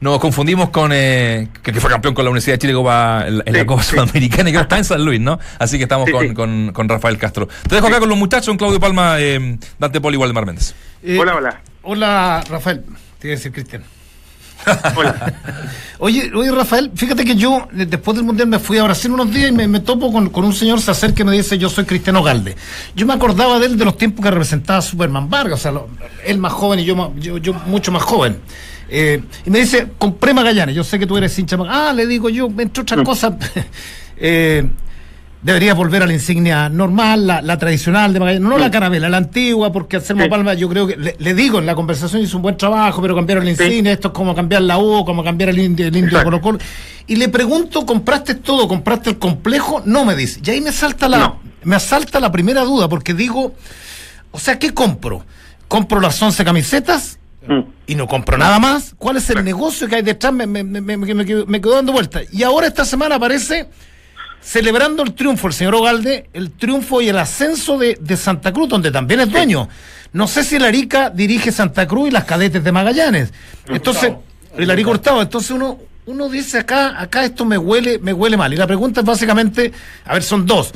nos confundimos con eh, que, que fue campeón con la Universidad de Chile Copa, en, la- en la Sí, Copa sí. Sudamericana y que está en San Luis, ¿no? Así que estamos Sí, con, sí. Con, con Rafael Castro. Te dejo acá con los muchachos, con Claudio Palma, eh, Dante Poli y Waldemar Méndez. Eh, Hola, hola. Hola, Rafael. Te iba a decir Cristian. Hola. Oye, oye, Rafael, fíjate que yo después del Mundial me fui a Brasil unos días y me, me topo con, con un señor, se acerca y me dice, yo soy Cristiano Galde. Yo me acordaba de él de los tiempos que representaba Superman Vargas, o sea, lo- él más joven y yo, más- yo, yo mucho más joven. Eh, y me dice, compré Magallanes, yo sé que tú eres hincha. Ah, le digo yo, entre otras cosas, eh, debería volver a la insignia normal, la, la tradicional de Magallanes, no la carabela, la antigua, porque Anselmo Sí. Palma, yo creo que, le, le digo, en la conversación hizo un buen trabajo, pero cambiaron la Sí. insignia, esto es como cambiar la U, como cambiar el indio, el indio. Colo Colo. Y le pregunto, ¿compraste todo? ¿Compraste el complejo? No me dice. Y ahí me salta la, No. me asalta la primera duda, porque digo, o sea, ¿qué compro? ¿Compro las 11 camisetas? Mm. y no compro nada más. ¿Cuál es el negocio que hay detrás? Me, me, me, me quedo dando vueltas. Y ahora esta semana aparece celebrando el triunfo, el señor Ogalde, el triunfo y el ascenso de, de Santa Cruz, donde también es dueño. No sé si el Arica dirige Santa Cruz y las cadetes de Magallanes. Entonces, el Arica Hurtado. Entonces uno, uno dice acá, acá esto me huele, me huele mal. Y la pregunta es básicamente, a ver, son dos.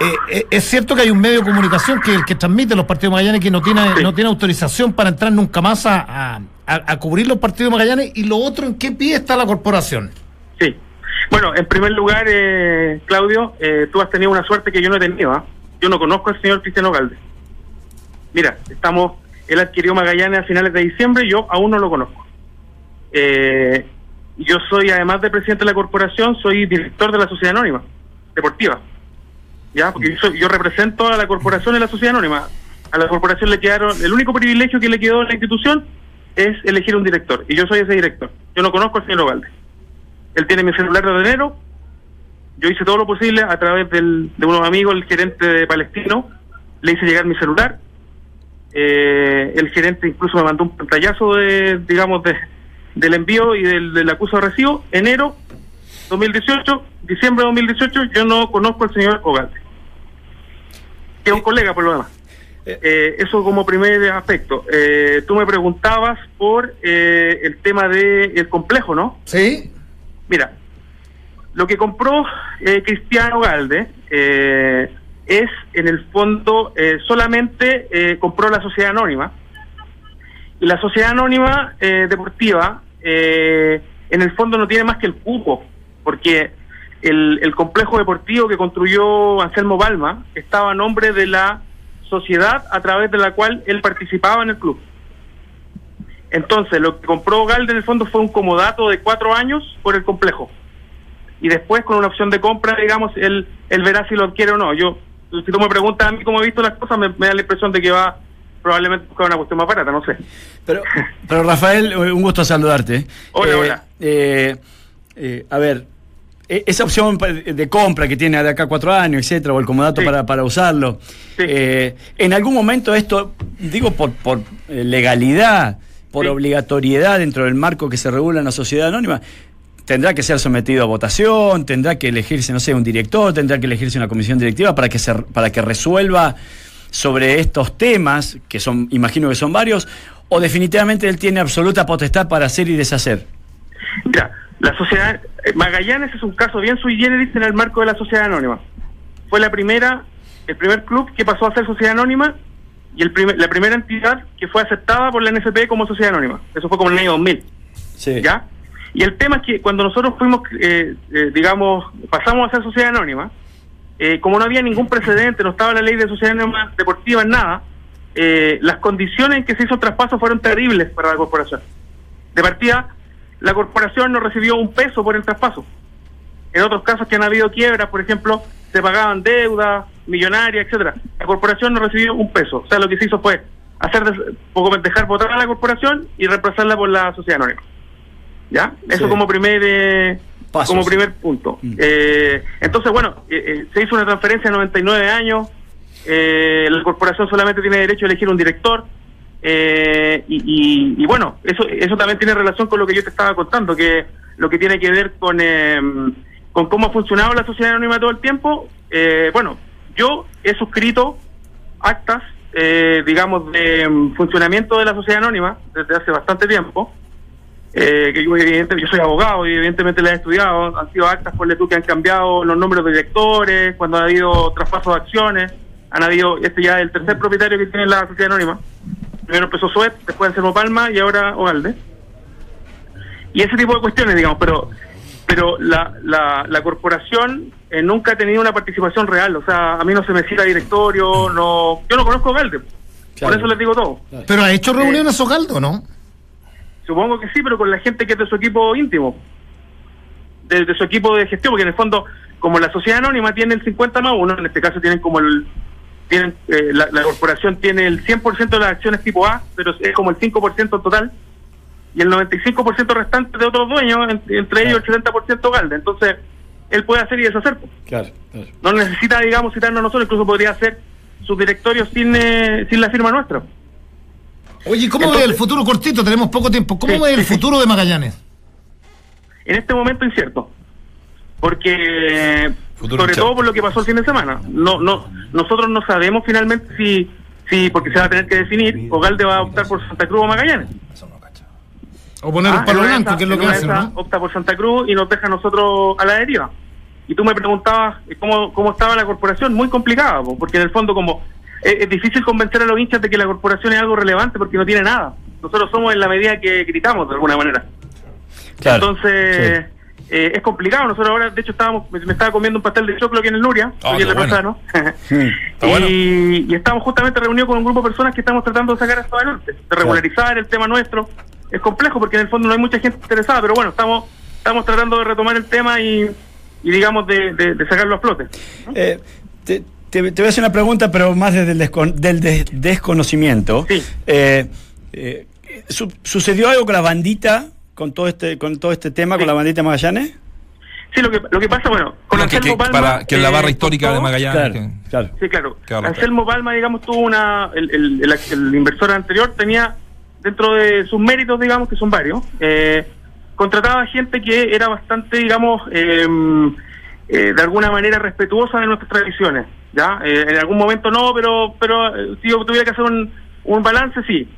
Eh, eh, es cierto que hay un medio de comunicación que el que transmite los partidos de Magallanes que no tiene, Sí. no tiene autorización para entrar nunca más a, a- a- a cubrir los partidos de Magallanes. Y lo otro, ¿en qué pie está la corporación? Bueno, en primer lugar, eh, Claudio, eh, tú has tenido una suerte que yo no he tenido. ¿ah? Yo no conozco al señor Cristiano Galde. Mira, estamos, él adquirió Magallanes a finales de diciembre, yo aún no lo conozco. Eh, yo soy, además de presidente de la corporación, soy director de la Sociedad Anónima Deportiva. ¿Ya? Porque yo, soy- yo represento a la corporación y la Sociedad Anónima. A la corporación le quedaron, el único privilegio que le quedó a la institución es elegir un director. Y yo soy ese director. Yo no conozco al señor Ovalde. Él tiene mi celular de enero. Yo hice todo lo posible a través del, de unos amigos, el gerente de Palestino. Le hice llegar mi celular. Eh, el gerente incluso me mandó un pantallazo de, digamos, de, del envío y del, del acuso de recibo. Enero 2018, diciembre de 2018, yo no conozco al señor Ogalde. Que es un colega por lo demás. Eh, eso como primer aspecto. Eh, tú me preguntabas por eh, el tema del el complejo, ¿no? Sí. Mira, lo que compró eh, Cristiano Galde eh, es, en el fondo, eh, solamente eh, compró la sociedad anónima. Y la sociedad anónima eh, deportiva en el fondo no tiene más que el cupo, porque el, el complejo deportivo que construyó Anselmo Balma estaba a nombre de la sociedad a través de la cual él participaba en el club. Entonces, lo que compró Galde en el fondo fue un comodato de cuatro años por el complejo. Y después, con una opción de compra, digamos, él, él verá si lo adquiere o no. Yo, si tú me preguntas a mí cómo he visto las cosas, me, me da la impresión de que va probablemente a buscar una cuestión más barata, no sé. Pero, pero Rafael, un gusto saludarte. Hola, Eh, hola. eh, eh, a ver, e- esa opción de compra que tiene de acá cuatro años, etcétera, o el comodato Sí. para, para usarlo. Sí. eh, en algún momento esto, digo por, por eh, legalidad, por Sí. obligatoriedad dentro del marco que se regula en la sociedad anónima, tendrá que ser sometido a votación, tendrá que elegirse, no sé, un director, tendrá que elegirse una comisión directiva para que se, para que resuelva sobre estos temas, que son, imagino que son varios, o definitivamente él tiene absoluta potestad para hacer y deshacer. Mira, la sociedad eh, Magallanes es un caso bien sui generis en el marco de la sociedad anónima. Fue la primera, el primer club que pasó a ser sociedad anónima y el primer- la primera entidad que fue aceptada por la NFP como sociedad anónima. Eso fue como en el año 2000. Sí. ¿Ya? Y el tema es que cuando nosotros fuimos, eh, eh, digamos, pasamos a ser sociedad anónima, eh, como no había ningún precedente, no estaba la ley de sociedad anónima deportiva en nada, eh, las condiciones en que se hizo el traspaso fueron terribles para la corporación. De partida, la corporación no recibió un peso por el traspaso. En otros casos que han habido quiebras, por ejemplo, se pagaban deudas millonarias, etcétera. La corporación no recibió un peso. O sea, lo que se hizo fue hacer des- dejar votar a la corporación y reemplazarla por la sociedad anónima. ¿Ya? Eso Sí. como primer eh, como primer punto. Mm. Eh, entonces, bueno, eh, eh, se hizo una transferencia a 99 años. eh, la corporación solamente tiene derecho a elegir un director. eh, y, y- y bueno, eso eso también tiene relación con lo que yo te estaba contando, que lo que tiene que ver con, eh, con cómo ha funcionado la sociedad anónima todo el tiempo. Eh, bueno, yo he suscrito actas, eh, digamos, de mm, funcionamiento de la sociedad anónima desde hace bastante tiempo. Eh, que yo, evidentemente, yo soy abogado y evidentemente la he estudiado. Han sido actas, por tú, que han cambiado los nombres de directores, cuando ha habido traspaso de acciones. Han habido, este ya es el tercer propietario que tiene la sociedad anónima. Primero empezó Suet, después Anselmo Palma y ahora Ogalde. Y ese tipo de cuestiones, digamos, pero pero la, la, la corporación eh, nunca ha tenido una participación real. O sea, a mí no se me cita directorio, no yo no conozco a Ogalde. Claro. Por eso les digo todo. Pero ha hecho reuniones Ogaldo, ¿no? Supongo que sí, pero con la gente que es de su equipo íntimo, de, de su equipo de gestión, porque en el fondo, como la sociedad anónima tiene el 50 más uno, en este caso tienen como el. tienen eh, la, la corporación tiene el 100% de las acciones tipo A, pero es como el 5% total, y el 95% restante de otros dueños, en- entre ellos el 70% Galde. Entonces, él puede hacer y deshacer. Claro, claro. No necesita, digamos, citarnos a nosotros, incluso podría hacer su directorio sin, eh, sin la firma nuestra. Oye, ¿cómo Entonces- ve el futuro cortito? Tenemos poco tiempo. ¿Cómo Sí, ve el sí, sí. futuro de Magallanes? en este momento incierto porque Futuro sobre todo por lo que pasó el fin de semana no no nosotros no sabemos finalmente si si porque se va a tener que definir Ogalde va a optar por Santa Cruz o Magallanes O poner Ah, un palo blanco, que es lo que hacen, ¿no? opta por Santa Cruz y nos deja a nosotros a la deriva y tú me preguntabas eh, cómo, cómo estaba la corporación muy complicada po, porque en el fondo como es, es difícil convencer a los hinchas de que la corporación es algo relevante porque no tiene nada nosotros somos en la medida que gritamos de alguna manera Claro. entonces, eh, es complicado. Nosotros ahora, de hecho, estábamos, me, me estaba comiendo un pastel de choclo aquí en el Nuria, hoy en la bueno. ¿no? Está y, bueno. y estamos justamente reunidos con un grupo de personas que estamos tratando de sacar esto adelante, de regularizar el tema nuestro. Es complejo porque en el fondo no hay mucha gente interesada, pero bueno, estamos estamos tratando de retomar el tema y, y digamos, de, de- de sacarlo a flote. Eh, te, te- te voy a hacer una pregunta, pero más desde el descon- del des- desconocimiento. Sí. Eh, eh, su- ¿Sucedió algo con la bandita, con todo este, con todo este tema, Sí. con la bandita Magallanes? Sí, lo que, lo que pasa, bueno, con que, Anselmo que- Palma, para, que en la eh, barra con histórica de Magallanes. Claro, que- claro. Sí, claro. Claro, Anselmo Palma, digamos, tuvo una. El, el, el- el inversor anterior tenía, dentro de sus méritos, digamos, que son varios, eh, contrataba gente que era bastante, digamos, eh, eh, de alguna manera respetuosa de nuestras tradiciones. ¿ya? Eh, en algún momento no, pero pero eh, si yo tuviera que hacer un, un balance, sí.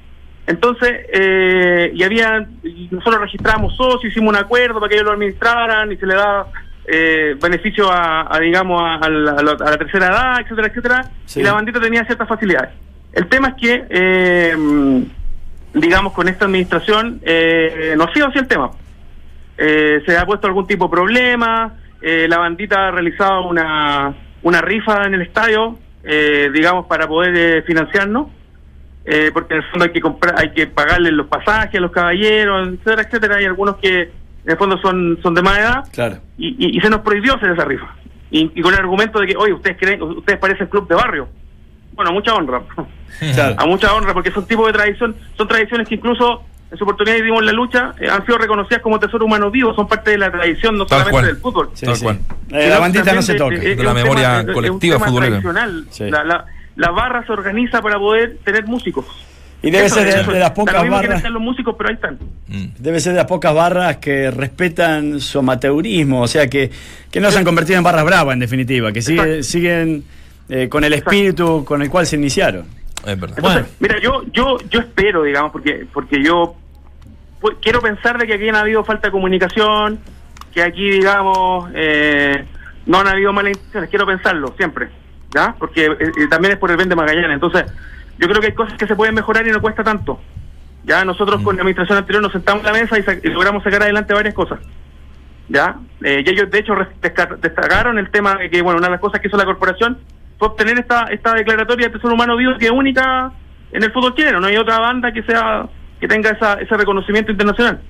Entonces, eh, y había, nosotros registramos socios, hicimos un acuerdo para que ellos lo administraran y se le da eh, beneficio a, a, digamos, a, la, a la- a la tercera edad, etcétera, etcétera, Sí. y la bandita tenía ciertas facilidades. El tema es que, eh, digamos, con esta administración eh, no ha sido así el tema. eh, se ha puesto algún tipo de problema, eh, la bandita ha realizado una, una rifa en el estadio, eh, digamos, para poder eh, financiarnos, porque en el fondo hay que comprar, hay que pagarle los pasajes a los caballeros, etcétera, etcétera, hay algunos que en el fondo son, son de más edad, Claro. y, y- y se nos prohibió hacer esa rifa. Y, y con el argumento de que, oye, ustedes creen, ustedes parecen club de barrio. Bueno, mucha honra. Claro. a mucha honra, porque son tipos de tradición, son tradiciones que incluso en su oportunidad y dimos la lucha, eh, han sido reconocidas como tesoro humano vivo, son parte de la tradición, no Tal solamente cual. del fútbol. Sí, Tal sí. cual. Eh, la bandita no se toca. de- De es la memoria tema- es un colectiva tema futbolera. tradicional. Sí. La, la, la barra se organiza para poder tener músicos. Y debe Eso, ser de, eso. de las pocas que barras. los músicos, pero ahí están. Mm. Debe ser de las pocas barras que respetan su amateurismo, o sea, que, que no se han convertido en barras bravas, en definitiva, que sigue- siguen eh, con el espíritu con el cual se iniciaron. Es verdad. Entonces, mira, yo, yo, yo espero, digamos, porque, porque yo pu- quiero pensar de que aquí no ha habido falta de comunicación, que aquí, digamos, eh, no han habido malas intenciones. Quiero pensarlo siempre, ¿ya? Porque eh, eh, también es por el bien de Magallanes. Entonces, yo creo que hay cosas que se pueden mejorar y no cuesta tanto. Ya nosotros con la administración anterior nos sentamos en la mesa y, sa- y logramos sacar adelante varias cosas. ¿ya? Eh, y ellos, de hecho, destacaron el tema de que, bueno, una de las cosas que hizo la corporación obtener esta, esta declaratoria de tesoro humano vivo que es única en el fútbol chileno. No hay otra banda que sea que tenga esa, ese reconocimiento internacional.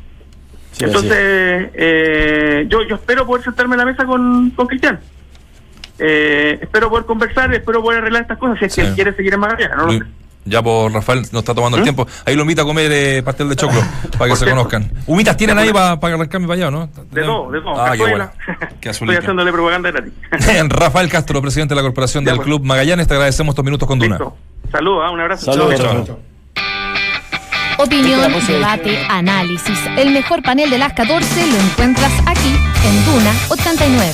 Sí, Entonces, eh, yo, yo espero poder sentarme en la mesa con, con Cristian. Eh, espero poder conversar, espero poder arreglar estas cosas si es que él quiere seguir en Magallanes. ¿no? lo sé. Ya por Rafael nos está tomando el ¿Mm? tiempo. Ahí lo invita a comer eh, pastel de choclo para que se cierto. conozcan. ¿Humitas tienen ahí para arrancarme para allá, no? De todo, de todo. Ah, qué Estoy, bueno. Qué estoy haciéndole propaganda gratis. Rafael Castro, presidente de la Corporación Ya, del pues. Club Magallanes, te agradecemos estos minutos con Duna. Saludos, ah, un abrazo. Saludos. Opinión, de- debate, análisis. El mejor panel de las 14 lo encuentras aquí en Duna 89.7.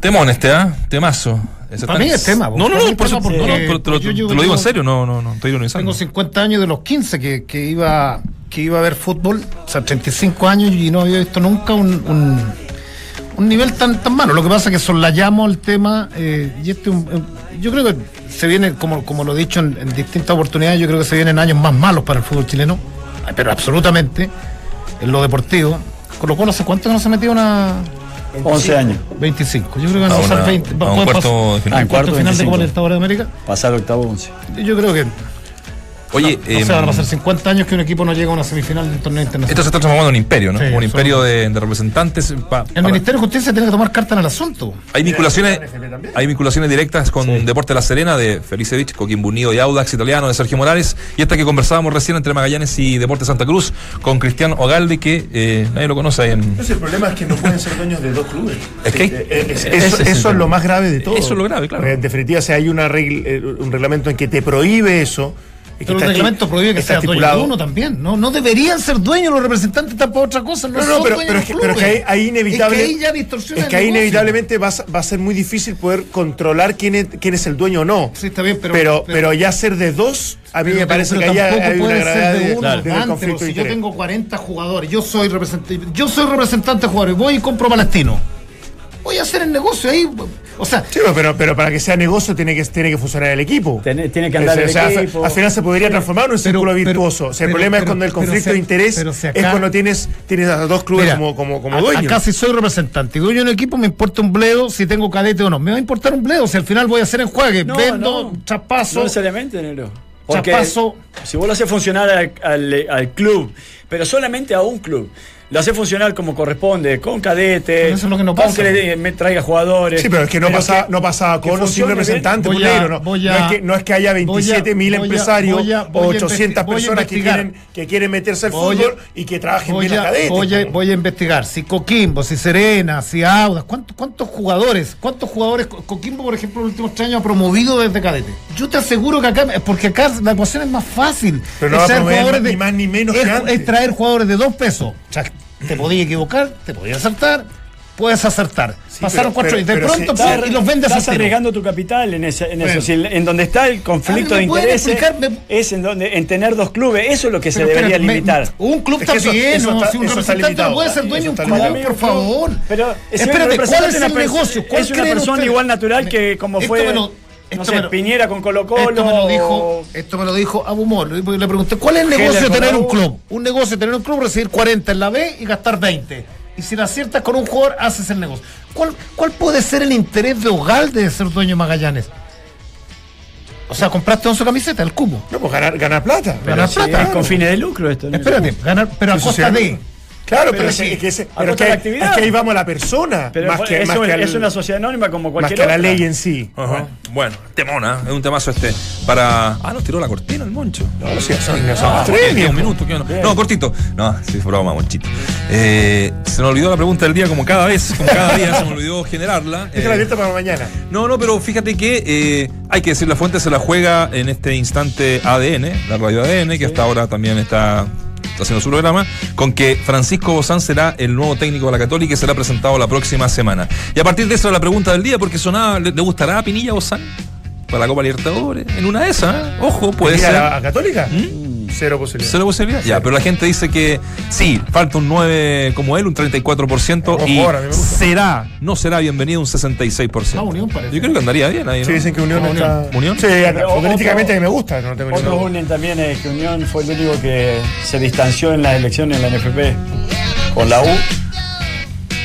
Temón este, ¿ah? Temazo. Para tan- mí es tema, No, no, no, por eso- no, no, pero te lo, te digo en serio, no, no, no, estoy ironizando. Tengo 50 años de los 15 que, que iba que iba a ver fútbol, o sea, 35 años y no había visto nunca un, un, un nivel tan tan malo. Lo que pasa es que soslayamos el tema eh, y este yo creo que se viene, como, como lo he dicho en, en distintas oportunidades, yo creo que se vienen años más malos para el fútbol chileno, pero absolutamente, en lo deportivo. Con lo cual, ¿hace cuánto que no se metió una 11 años. 25? Yo creo que van a, A pasar una- 20. a un cuarto final. Ah, en cuarto, final de Copa 25. Libertadores de América. Pasar octavo 11. Yo creo que Oye, o em, sea, van a pasar 50 años que un equipo no llega a una semifinal de un torneo internacional. esto se está transformando en un imperio, ¿no? Sí, un imperio de, de representantes. pa- el para- Ministerio de Justicia tiene que tomar carta en el asunto. Hay vinculaciones, hay vinculaciones directas con Deporte La Serena de Felicevich, Coquimbo Unido y Audax Italiano de Sergio Morales y esta que conversábamos recién entre Magallanes y Deporte Santa Cruz con Cristian Ogalde que eh, nadie lo conoce ahí en... Entonces, el problema es que no pueden ser dueños de dos clubes. Es que hay- Eh, eh, es- eso eso es lo más grave de todo. Eso es lo grave, claro. En definitiva, si hay una regla- eh, un reglamento en que te prohíbe eso. Es que Pero el reglamento prohíbe que sea dueño de uno también. No, no deberían ser dueños los representantes tampoco otra cosa. No, No, no, son pero, dueños pero de es que, pero ahí, ahí inevitable, Es que ahí ya es que inevitablemente va, a- va a ser muy difícil poder controlar quién es, quién es el dueño o no. Sí, está bien, pero. Pero, pero, ya ser de dos, a mí pero- me parece pero que tampoco hay una gravedad de uno, de- conflicto si yo tengo 40 jugadores, yo soy representante, yo soy representante de jugadores, voy y compro Palestino. Voy a hacer el negocio ahí. O sea, Sí, pero, pero para que sea negocio tiene que, tiene que funcionar el equipo. Tiene, tiene que andar O el sea, equipo. Al final se podría transformar en un círculo pero- virtuoso. O sea, el pero- problema es cuando el conflicto de interés pero si es cuando tienes, tienes a dos clubes Mira, como, como, como dueños. Acá si soy representante y dueño de un equipo, me importa un bledo si tengo cadete o no. Me va a importar un bledo si al final voy a hacer enjuague. No, Vendo, no. traspaso. No necesariamente, Negro. Porque Chapazo. si vos lo haces funcionar al, al- al club, pero solamente a un club, lo haces funcionar como corresponde, con cadete, Pero eso es lo que no con pasa. que le me traiga jugadores. Sí, pero es que no que- no que con o sin funcione representante, a- negro, no, voy no es que, no es que haya voy a- 27 mil voy a- empresarios voy a- o voy a 800 investi- voy a personas que quieren, que quieren meterse al Voy fútbol y que trabajen Voy bien a a, cadete. voy, a, voy a investigar si Coquimbo, si Serena, si Audas, ¿cuántos, cuántos jugadores, cuántos jugadores, Co- Coquimbo por ejemplo en los últimos tres años ha promovido desde cadete. Yo te aseguro que acá, porque acá la ecuación es más fácil. Pero no va a promover ni más ni menos es, que antes. es traer jugadores de dos pesos. Te podías equivocar, te podías acertar, puedes acertar. Pasaron pero- cuatro pero- de pronto si- y los vendes Estás arriesgando tu capital en, ese, en Bueno. eso. Si en donde está el conflicto de intereses me- es en donde en tener dos clubes. Eso es lo que se debería me- limitar. un club Es que también, eso está- si un representante no puede ser dueño de un club, por favor. Pero Espérate, ¿cuál es una el negocio? ¿Cuál es una persona igual natural que como fue. No Esto sé, me lo- Piñera con Colo Colo. Esto me lo dijo, esto me lo dijo Abu Mor. Le pregunté, ¿cuál es el negocio de tener un club? Un negocio de tener un club, recibir 40 en la B y gastar 20. Y si la aciertas con un jugador, haces el negocio. ¿Cuál, cuál puede ser el interés de Ogalde de ser dueño de Magallanes? O sea, compraste 11 camisetas, el cubo. No, pues ganar, ganar plata. Ganar Sí, plata. es con fines de lucro esto. ¿no? Espérate, ganar, pero a costa de. Claro, Pero pero, sí, es que, ese- pero que- actividad. es que ahí vamos a la persona. Pero más que, es, más un- que al- es una sociedad anónima como más cualquier que a la ley en sí. Ajá. Bueno, temona, es un temazo este. Para. Ah, nos tiró la cortina el moncho. No, sí, son, Ah, son bueno, premios. queda un minuto, un- No, cortito. No, sí, fue broma, monchito. Eh, se me olvidó la pregunta del día, como cada vez, como cada día se me olvidó generarla. Déjala Eh, abierta para mañana. no, no, pero fíjate que eh, hay que decir, la fuente se la juega en este instante ADN, la radio ADN, que hasta ahora también está haciendo su programa, con que Francisco Bozán será el nuevo técnico de la Católica y será presentado la próxima semana. Y a partir de eso la pregunta del día, porque sonaba, ¿le, le gustará a Pinilla Bozán? Para la Copa Libertadores, en una de esas, ¿eh? ojo, puede ¿Ir a ser. la a Católica? ¿Mm? Cero posibilidad. ¿Cero posibilidad? Ya, pero la gente dice que sí, falta un 9 como él, un 34%, Buen y será, no será bienvenido un 66%. Ah, Unión parece. Yo creo que andaría bien ahí, ¿no? Sí, dicen que Unión Unión. está. ¿Unión? Sí, mí me gusta. No tengo Otros unen también es que Unión fue el único que se distanció en las elecciones en la NFP con la U,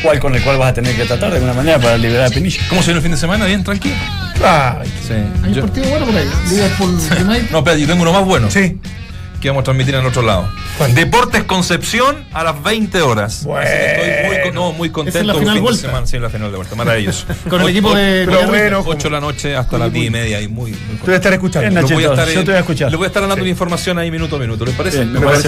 cual con el cual vas a tener que tratar de alguna manera para liberar a Pinilla. ¿Cómo se viene el fin de semana? ¿Bien? ¿Tranquilo? Ay, Sí. Hay Yo- un partido bueno por ahí. Liverpool United. No, espera, yo tengo uno más bueno. sí. Que vamos a transmitir en otro lado. ¿Cuál? Deportes Concepción a las 20 horas. Bueno. Estoy muy, no, muy contento. Es la final fin de semana. Sí, la final de vuelta. Maravilloso. Con el equipo de Pero bueno, 8 de la noche hasta las 10 y media y muy, muy tú debes estar escuchando. Lo voy a estar, yo te voy a escuchar. Le voy a estar dando la información ahí minuto a minuto, ¿les parece? Bien, me Me parece